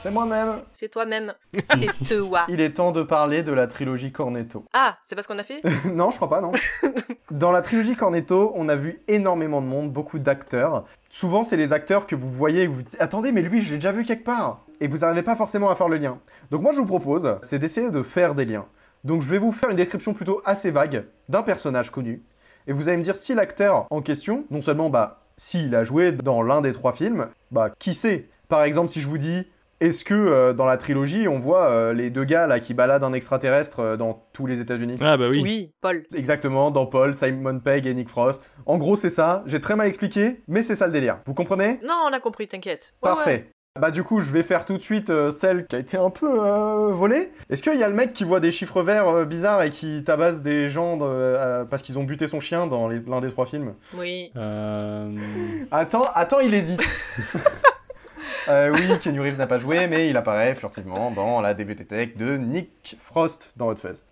C'est moi-même. C'est toi-même. C'est [LAUGHS] toi. Il est temps de parler de la trilogie Cornetto. Ah, c'est pas ce qu'on a fait [LAUGHS] non, je crois pas, non. [LAUGHS] Dans la trilogie Cornetto, on a vu énormément de monde, beaucoup d'acteurs. Souvent, c'est les acteurs que vous voyez et vous dites Attendez, mais lui, je l'ai déjà vu quelque part. Et vous n'arrivez pas forcément à faire le lien. Donc, moi, je vous propose, c'est d'essayer de faire des liens. Donc, je vais vous faire une description plutôt assez vague d'un personnage connu. Et vous allez me dire si l'acteur en question, non seulement, bah, s'il a joué dans l'un des trois films, bah, qui c'est Par exemple, si je vous dis est-ce que euh, dans la trilogie, on voit euh, les deux gars là qui baladent un extraterrestre euh, dans tous les États-Unis? Ah bah oui. Oui, Paul. Exactement, dans Paul, Simon Pegg et Nick Frost. En gros, c'est ça. J'ai très mal expliqué, mais c'est ça le délire. Vous comprenez? Non, on a compris, t'inquiète. Ouais, Parfait. ouais. Bah du coup, je vais faire tout de suite euh, celle qui a été un peu euh, volée. Est-ce qu'il y a le mec qui voit des chiffres verts euh, bizarres et qui tabasse des gens de- euh, parce qu'ils ont buté son chien dans l'un des trois films? Oui. Euh... Attends, attends, il hésite. [LAUGHS] Euh, oui, Kenny Reeves n'a pas joué, mais il apparaît furtivement dans la DVD Tech de Nick Frost dans Hot Fuzz.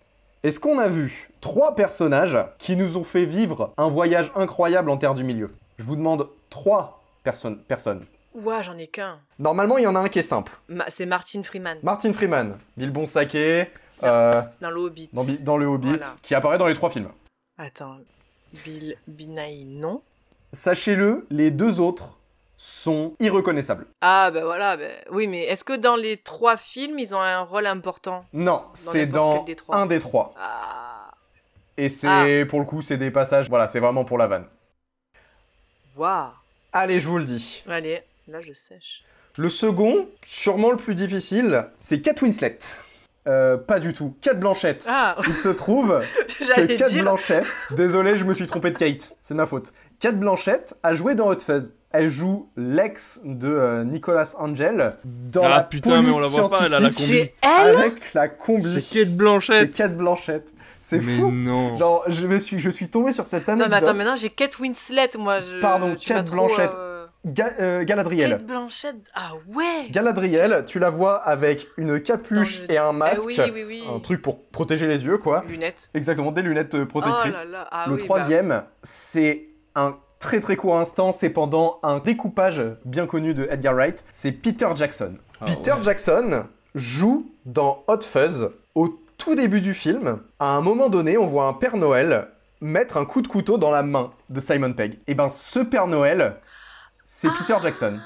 Est-ce qu'on a vu trois personnages qui nous ont fait vivre un voyage incroyable en Terre du Milieu? Je vous demande trois personnes. personnes. Ouah, j'en ai qu'un. Normalement, il y en a un qui est simple. Ma- c'est Martin Freeman. Martin Freeman, Bilbon Saké, euh, Dans le Hobbit. dans, Bi- dans le Hobbit, Voilà. qui apparaît dans les trois films. Attends. Bill Binaï, non Sachez-le, les deux autres sont irreconnaissables. Ah, bah voilà. bah- Oui, mais est-ce que dans les trois films, ils ont un rôle important? Non, c'est dans des un des trois. Ah. Et c'est pour le coup, c'est des passages. Voilà, c'est vraiment pour la vanne. Waouh. Allez, je vous le dis. Allez, là, je sèche. Le second, sûrement le plus difficile, c'est Kate Winslet. Euh, pas du tout. Kate Blanchett. Ah. Il se trouve [LAUGHS] que Kate dire. Blanchett, désolé, je me suis trompé de Kate, c'est ma faute. Kate Blanchett a joué dans Hot Fuzz. Elle joue l'ex de euh, Nicolas Angel dans Ah, la putain, mais on la police voit pas, elle a la scientifique combi. C'est elle Avec la combi. C'est Kate Blanchett. C'est Kate Blanchett. C'est fou. non. Genre, je me suis, je suis tombé sur cette Non, anecdote. mais attends, maintenant j'ai Kate Winslet, moi. Je... Pardon, Kate trop, Blanchett. euh, Ga- euh, Galadriel. Kate Blanchett. Ah ouais Galadriel, tu la vois avec une capuche le- et un Eh masque, oui, oui, oui. un truc pour protéger les yeux, quoi. Lunettes. Exactement, des lunettes protectrices. Oh là là, ah le oui, bah. troisième, c'est un très très court instant, c'est pendant un découpage bien connu de Edgar Wright, c'est Peter Jackson. Ah Peter ouais. Jackson joue dans Hot Fuzz au tout début du film. À un moment donné, on voit un Père Noël mettre un coup de couteau dans la main de Simon Pegg. Et ben ce Père Noël, c'est Ah. Peter Jackson.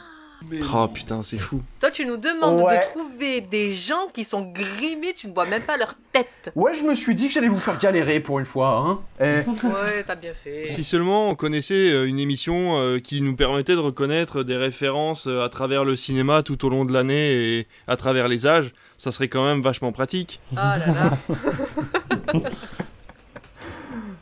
Oh putain, c'est fou. Toi, tu nous demandes Ouais. de trouver des gens qui sont grimés, tu ne vois même pas leur tête. Ouais, je me suis dit que j'allais vous faire galérer pour une fois, hein. Eh, Ouais, t'as bien fait. Si seulement on connaissait euh, une émission euh, qui nous permettait de reconnaître des références euh, à travers le cinéma tout au long de l'année et à travers les âges, ça serait quand même vachement pratique. Ah là là. [LAUGHS]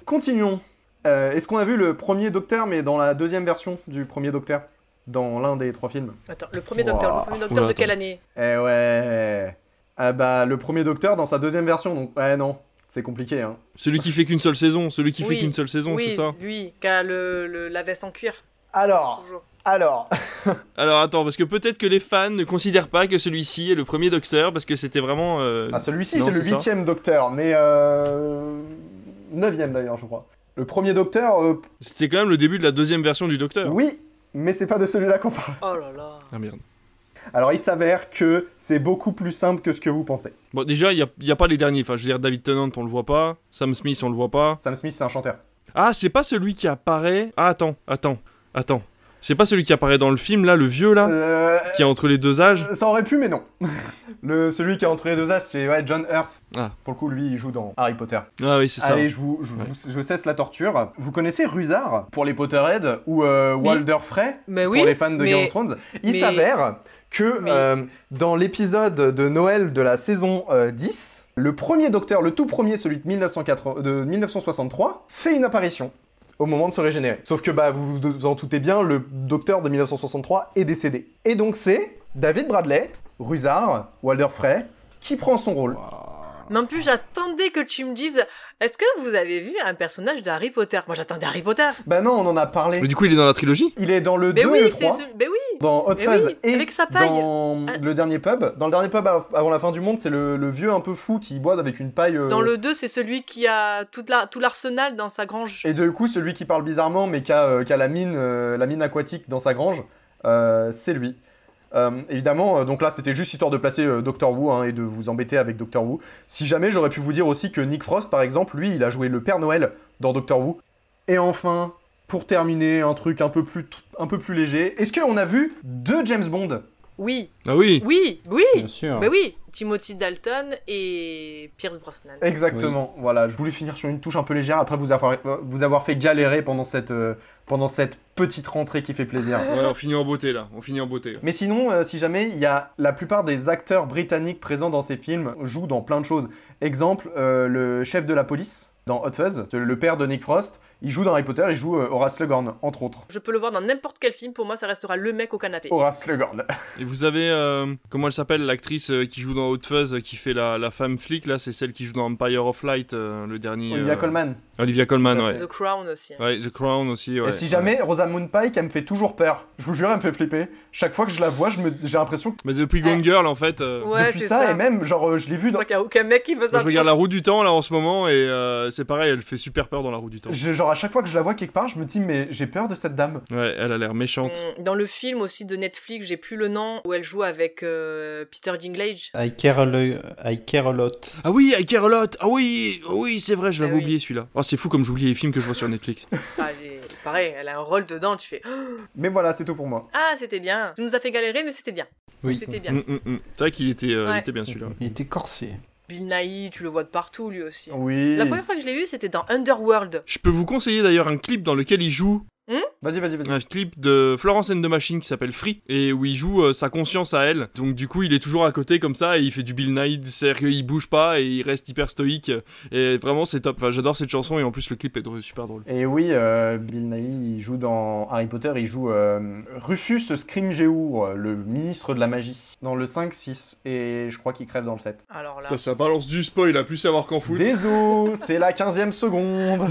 Continuons. Euh, Est-ce qu'on a vu le premier Docteur, mais dans la deuxième version du premier Docteur? Dans l'un des trois films Attends, le premier docteur, le premier docteur Oula, de quelle année? Eh ouais Ah bah, le premier Docteur dans sa deuxième version, donc ouais, non. C'est compliqué, hein. Celui qui fait qu'une seule saison, celui qui Oui. fait qu'une seule saison, Oui, c'est ça? lui, qui a le, le- la veste en cuir. Alors, Toujours. alors... [LAUGHS] Alors attends, parce que peut-être que les fans ne considèrent pas que celui-ci est le premier Docteur, parce que c'était vraiment... euh, Ah, celui-ci, c'est le huitième Docteur, mais euh... Neuvième d'ailleurs, je crois. Le premier Docteur, euh, C'était quand même le début de la deuxième version du Docteur. oui, mais c'est pas de celui-là qu'on parle. Oh là là. Ah merde. Alors, il s'avère que c'est beaucoup plus simple que ce que vous pensez. Bon, déjà, il n'y a, pas les derniers. Enfin, je veux dire, David Tennant, on le voit pas. Sam Smith, on le voit pas. Sam Smith, c'est un chanteur. Ah, c'est pas celui qui apparaît. Ah, attends, attends, attends. C'est pas celui qui apparaît dans le film, là, le vieux, là Euh... Qui est entre les deux âges Ça aurait pu, mais non. [LAUGHS] le, celui qui est entre les deux as, c'est ouais, John Hurt. Ah. Pour le coup, lui, il joue dans Harry Potter. Ah oui, c'est ça. Allez, je vous, je, vous- je cesse la torture. Vous connaissez Rusard pour les Potterheads ou euh, Mais- Walder Frey Mais oui. pour les fans de mais- Game of Thrones? Il mais- s'avère que mais- euh, dans l'épisode de Noël de la saison euh, 10, le premier Docteur, le tout premier, celui de, 1980 de 1963, fait une apparition au moment de se régénérer. Sauf que bah, vous vous en doutez bien, le Docteur de 1963 est décédé. Et donc c'est David Bradley, Rusard, Walder Frey, qui prend son rôle. Mais en plus, j'attendais que tu me dises est-ce que vous avez vu un personnage de Harry Potter? Moi, j'attendais Harry Potter. Bah non, on en a parlé. Mais du coup, il est dans la trilogie? Il est dans le Mais 2 oui, et le c'est 3. ce... Mais oui Dans Hot Mais Fuzz oui, et avec sa paille. dans Ah. le dernier pub. Dans le dernier pub av- avant la fin du monde, c'est le, le vieux un peu fou qui boit avec une paille. euh, Dans le 2, c'est celui qui a toute la... tout l'arsenal dans sa grange. Et du coup, celui qui parle bizarrement mais qui a, euh, qui a la, mine, euh, la mine aquatique dans sa grange, euh, c'est lui. Euh, évidemment, euh, donc là, c'était juste histoire de placer euh, Doctor Who hein, et de vous embêter avec Doctor Who. Si jamais, j'aurais pu vous dire aussi que Nick Frost, par exemple, lui, il a joué le Père Noël dans Doctor Who. Et enfin, pour terminer, un truc un peu plus, un peu plus léger. Est-ce qu'on a vu deux James Bond? Oui. Ah oui Oui, oui Bien sûr. Mais oui Timothy Dalton et Pierce Brosnan. Exactement, voilà, je voulais finir sur une touche un peu légère après vous avoir, vous avoir fait galérer pendant cette, euh, pendant cette petite rentrée qui fait plaisir. Ouais, on finit en beauté là, on finit en beauté. Mais sinon, euh, si jamais, il y a la plupart des acteurs britanniques présents dans ces films jouent dans plein de choses. Exemple, euh, le chef de la police dans Hot Fuzz, le père de Nick Frost, il joue dans Harry Potter, il joue euh, Horace Slughorn, entre autres. Je peux le voir dans n'importe quel film, pour moi ça restera le mec au canapé. Horace Slughorn. [LAUGHS] Et vous avez, euh, comment elle s'appelle, l'actrice euh, qui joue dans Hot Fuzz, qui fait la, la femme flic, là, c'est celle qui joue dans Empire of Light, euh, le dernier. Olivia euh, Colman. Olivia Colman, ouais. The Crown aussi. hein. Ouais, The Crown aussi, ouais. Et si jamais, Rosamund Pike, elle me fait toujours peur. Je vous jure, elle me fait flipper. Chaque fois que je la vois, me- j'ai l'impression que Mais depuis Gone Girl, en fait. euh, Ouais, depuis ça, ça. et même, genre, euh, je l'ai vu dans... Je crois qu'il n'y a aucun mec qui veut ça. Moi, je regarde La Roue du Temps, là, en ce moment, et euh, c'est pareil, elle fait super peur dans La Roue du Temps. Je- genre, à chaque fois que je la vois quelque part, je me dis, mais j'ai peur de cette dame. Ouais, elle a l'air méchante. Mm, Dans le film aussi de Netflix, j'ai plus le nom, où elle joue avec euh, Peter Dinklage. I care, a I care a lot. Ah oui, I Care a Lot Ah oui, ah oui, c'est vrai, je l'avais Ah oui. oublié celui-là. Oh, c'est fou comme j'oublie les films que je vois sur Netflix. [LAUGHS] Ah, pareil, elle a un rôle dedans, tu fais [GASPS] Mais voilà, c'est tout pour moi. Ah, c'était bien. Tu nous as fait galérer, mais c'était bien. Oui. C'était bien. Mm, mm, mm. C'est vrai qu'il était, euh, Ouais. était bien celui-là. Il était corsé. Bill Nighy, tu le vois de partout lui aussi. Oui. La première fois que je l'ai vu, c'était dans Underworld. Je peux vous conseiller d'ailleurs un clip dans lequel il joue. Vas-y, vas-y, vas-y. Un clip de Florence and the Machine qui s'appelle Free et où il joue euh, sa conscience à elle. Donc du coup, il est toujours à côté comme ça et il fait du Bill Nighy, c'est-à-dire qu'il bouge pas et il reste hyper stoïque. Et vraiment, c'est top. Enfin, j'adore cette chanson et en plus le clip est drôle- super drôle. Et oui, euh, Bill Nighy, il joue dans Harry Potter, il joue euh, Rufus Scrimgeour, le ministre de la magie, dans le 5-6, et je crois qu'il crève dans le 7. Alors là. Putain, ça balance du spoil, a plus savoir qu'en foutre. Désolé, c'est la 15e seconde.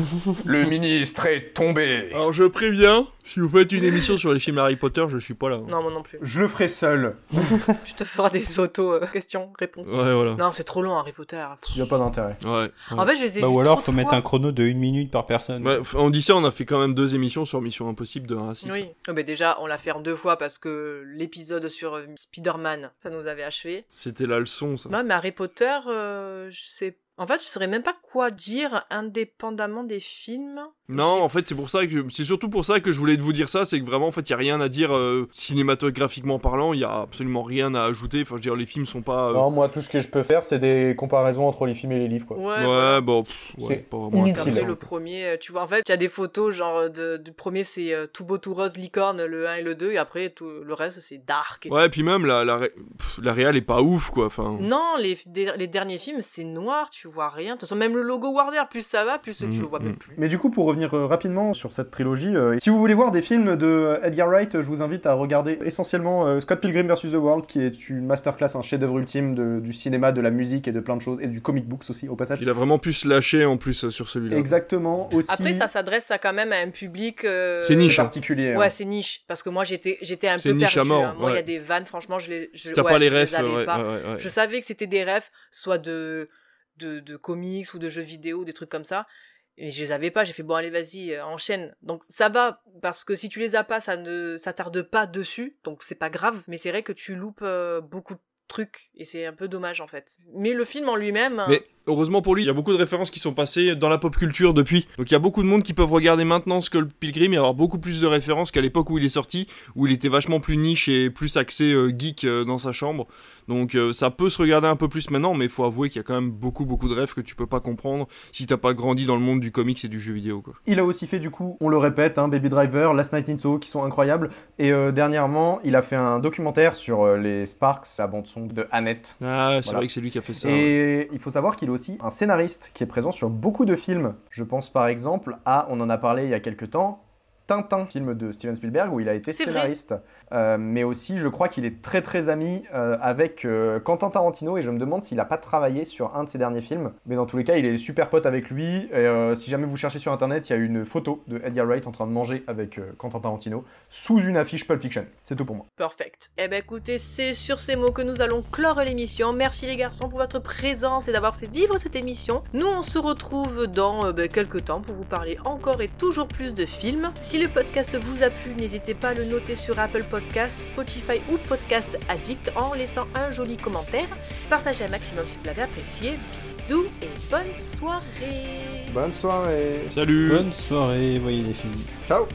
Le ministre est tombé. Alors je préviens, si vous faites une émission sur les films Harry Potter, je suis pas là. Non, moi non plus. Je le ferai seul. [LAUGHS] Tu te feras des auto-questions-réponses. Ouais, voilà. Non, c'est trop long, Harry Potter. Il n'y a pas d'intérêt. Ouais. En fait, je les ai Bah, vus ou alors, 30 faut mettre un chrono de 1 minute par personne. Ouais, f- on dit ça, on a fait quand même deux émissions sur Mission Impossible de 1 à 6. Oui. Oh, mais déjà, on l'a fait en deux fois parce que l'épisode sur euh, Spider-Man, ça nous avait achevé. C'était la leçon, ça. Non, mais Harry Potter, euh, je sais. En fait, je saurais même pas quoi dire indépendamment des films. Non, en fait, c'est pour ça que c'est surtout pour ça que je voulais vous dire ça, c'est que vraiment, en fait, il y a rien à dire euh, cinématographiquement parlant, il y a absolument rien à ajouter. Enfin, je veux dire, les films sont pas. euh, Non, moi, tout ce que je peux faire, c'est des comparaisons entre les films et les livres, quoi. Ouais. Ouais, bon, pff, ouais, C'est pas vraiment inutile. le premier, euh, tu vois, en fait, il y a des photos, genre, de, du premier, c'est euh, tout beau, tout rose, licorne, le 1 et le 2, et après, tout le reste, c'est dark. et Ouais, puis même la la, ré- pff, la réal est pas ouf, quoi. Enfin. Non, les, les derniers films, c'est noir, tu vois rien. De toute façon, même le logo Warner, plus ça va, plus tu Mm, le vois mm. même plus. Mais du coup, pour revenir euh, rapidement sur cette trilogie, euh, si vous voulez voir des films de euh, Edgar Wright, je vous invite à regarder essentiellement euh, Scott Pilgrim vs. The World, qui est une masterclass, un chef-d'œuvre ultime de- du cinéma, de la musique et de plein de choses, et du comic books aussi, au passage. Il a vraiment pu se lâcher en plus euh, sur celui-là. Exactement, aussi. Après, ça s'adresse à quand même à un public. euh, C'est niche, hein. particulier. Ouais, hein. c'est niche. Parce que moi, j'étais, j'étais un C'est peu niche perdu. à mort, hein. Moi, il y a ouais. des vannes, franchement, je les. Je, Si t'as ouais, pas les je refs, avais ouais, pas. ouais, ouais, ouais. Je savais que c'était des refs, soit de, de, comics ou de jeux vidéo, des trucs comme ça. Et je les avais pas. J'ai fait bon, allez, vas-y, euh, enchaîne. Donc ça va parce que si tu les as pas, ça ne, ça tarde pas dessus. Donc c'est pas grave. Mais c'est vrai que tu loupes euh, beaucoup de trucs et c'est un peu dommage en fait. Mais le film en lui-même. hein, Mais heureusement pour lui, il y a beaucoup de références qui sont passées dans la pop culture depuis. Donc il y a beaucoup de monde qui peuvent regarder maintenant Skull Pilgrim et avoir beaucoup plus de références qu'à l'époque où il est sorti, où il était vachement plus niche et plus axé euh, geek dans sa chambre. Donc euh, ça peut se regarder un peu plus maintenant, mais il faut avouer qu'il y a quand même beaucoup beaucoup de rêves que tu peux pas comprendre si t'as pas grandi dans le monde du comics et du jeu vidéo. Quoi. Il a aussi fait du coup, on le répète, hein, Baby Driver, Last Night in Soho, qui sont incroyables. Et euh, dernièrement, il a fait un documentaire sur euh, les Sparks, la bande son de Annette. Ah, c'est Voilà. vrai que c'est lui qui a fait ça. ouais. Et il faut savoir qu'il est aussi un scénariste qui est présent sur beaucoup de films. Je pense par exemple à, on en a parlé il y a quelques temps, Tintin, film de Steven Spielberg où il a été scénariste. Euh, mais aussi, je crois qu'il est très très ami euh, avec euh, Quentin Tarantino et je me demande s'il a pas travaillé sur un de ses derniers films. Mais dans tous les cas, il est super pote avec lui. Et euh, si jamais vous cherchez sur internet, il y a une photo de Edgar Wright en train de manger avec Quentin Tarantino sous une affiche Pulp Fiction. C'est tout pour moi. Perfect. Eh ben écoutez, c'est sur ces mots que nous allons clore l'émission. Merci les garçons pour votre présence et d'avoir fait vivre cette émission. Nous on se retrouve dans ben, quelques temps pour vous parler encore et toujours plus de films. Si si le podcast vous a plu, n'hésitez pas à le noter sur Apple Podcast, Spotify ou Podcast Addict en laissant un joli commentaire. Partagez un maximum si vous l'avez apprécié. Bisous et bonne soirée. Bonne soirée. Salut. Bonne soirée, voyez les films. Ciao.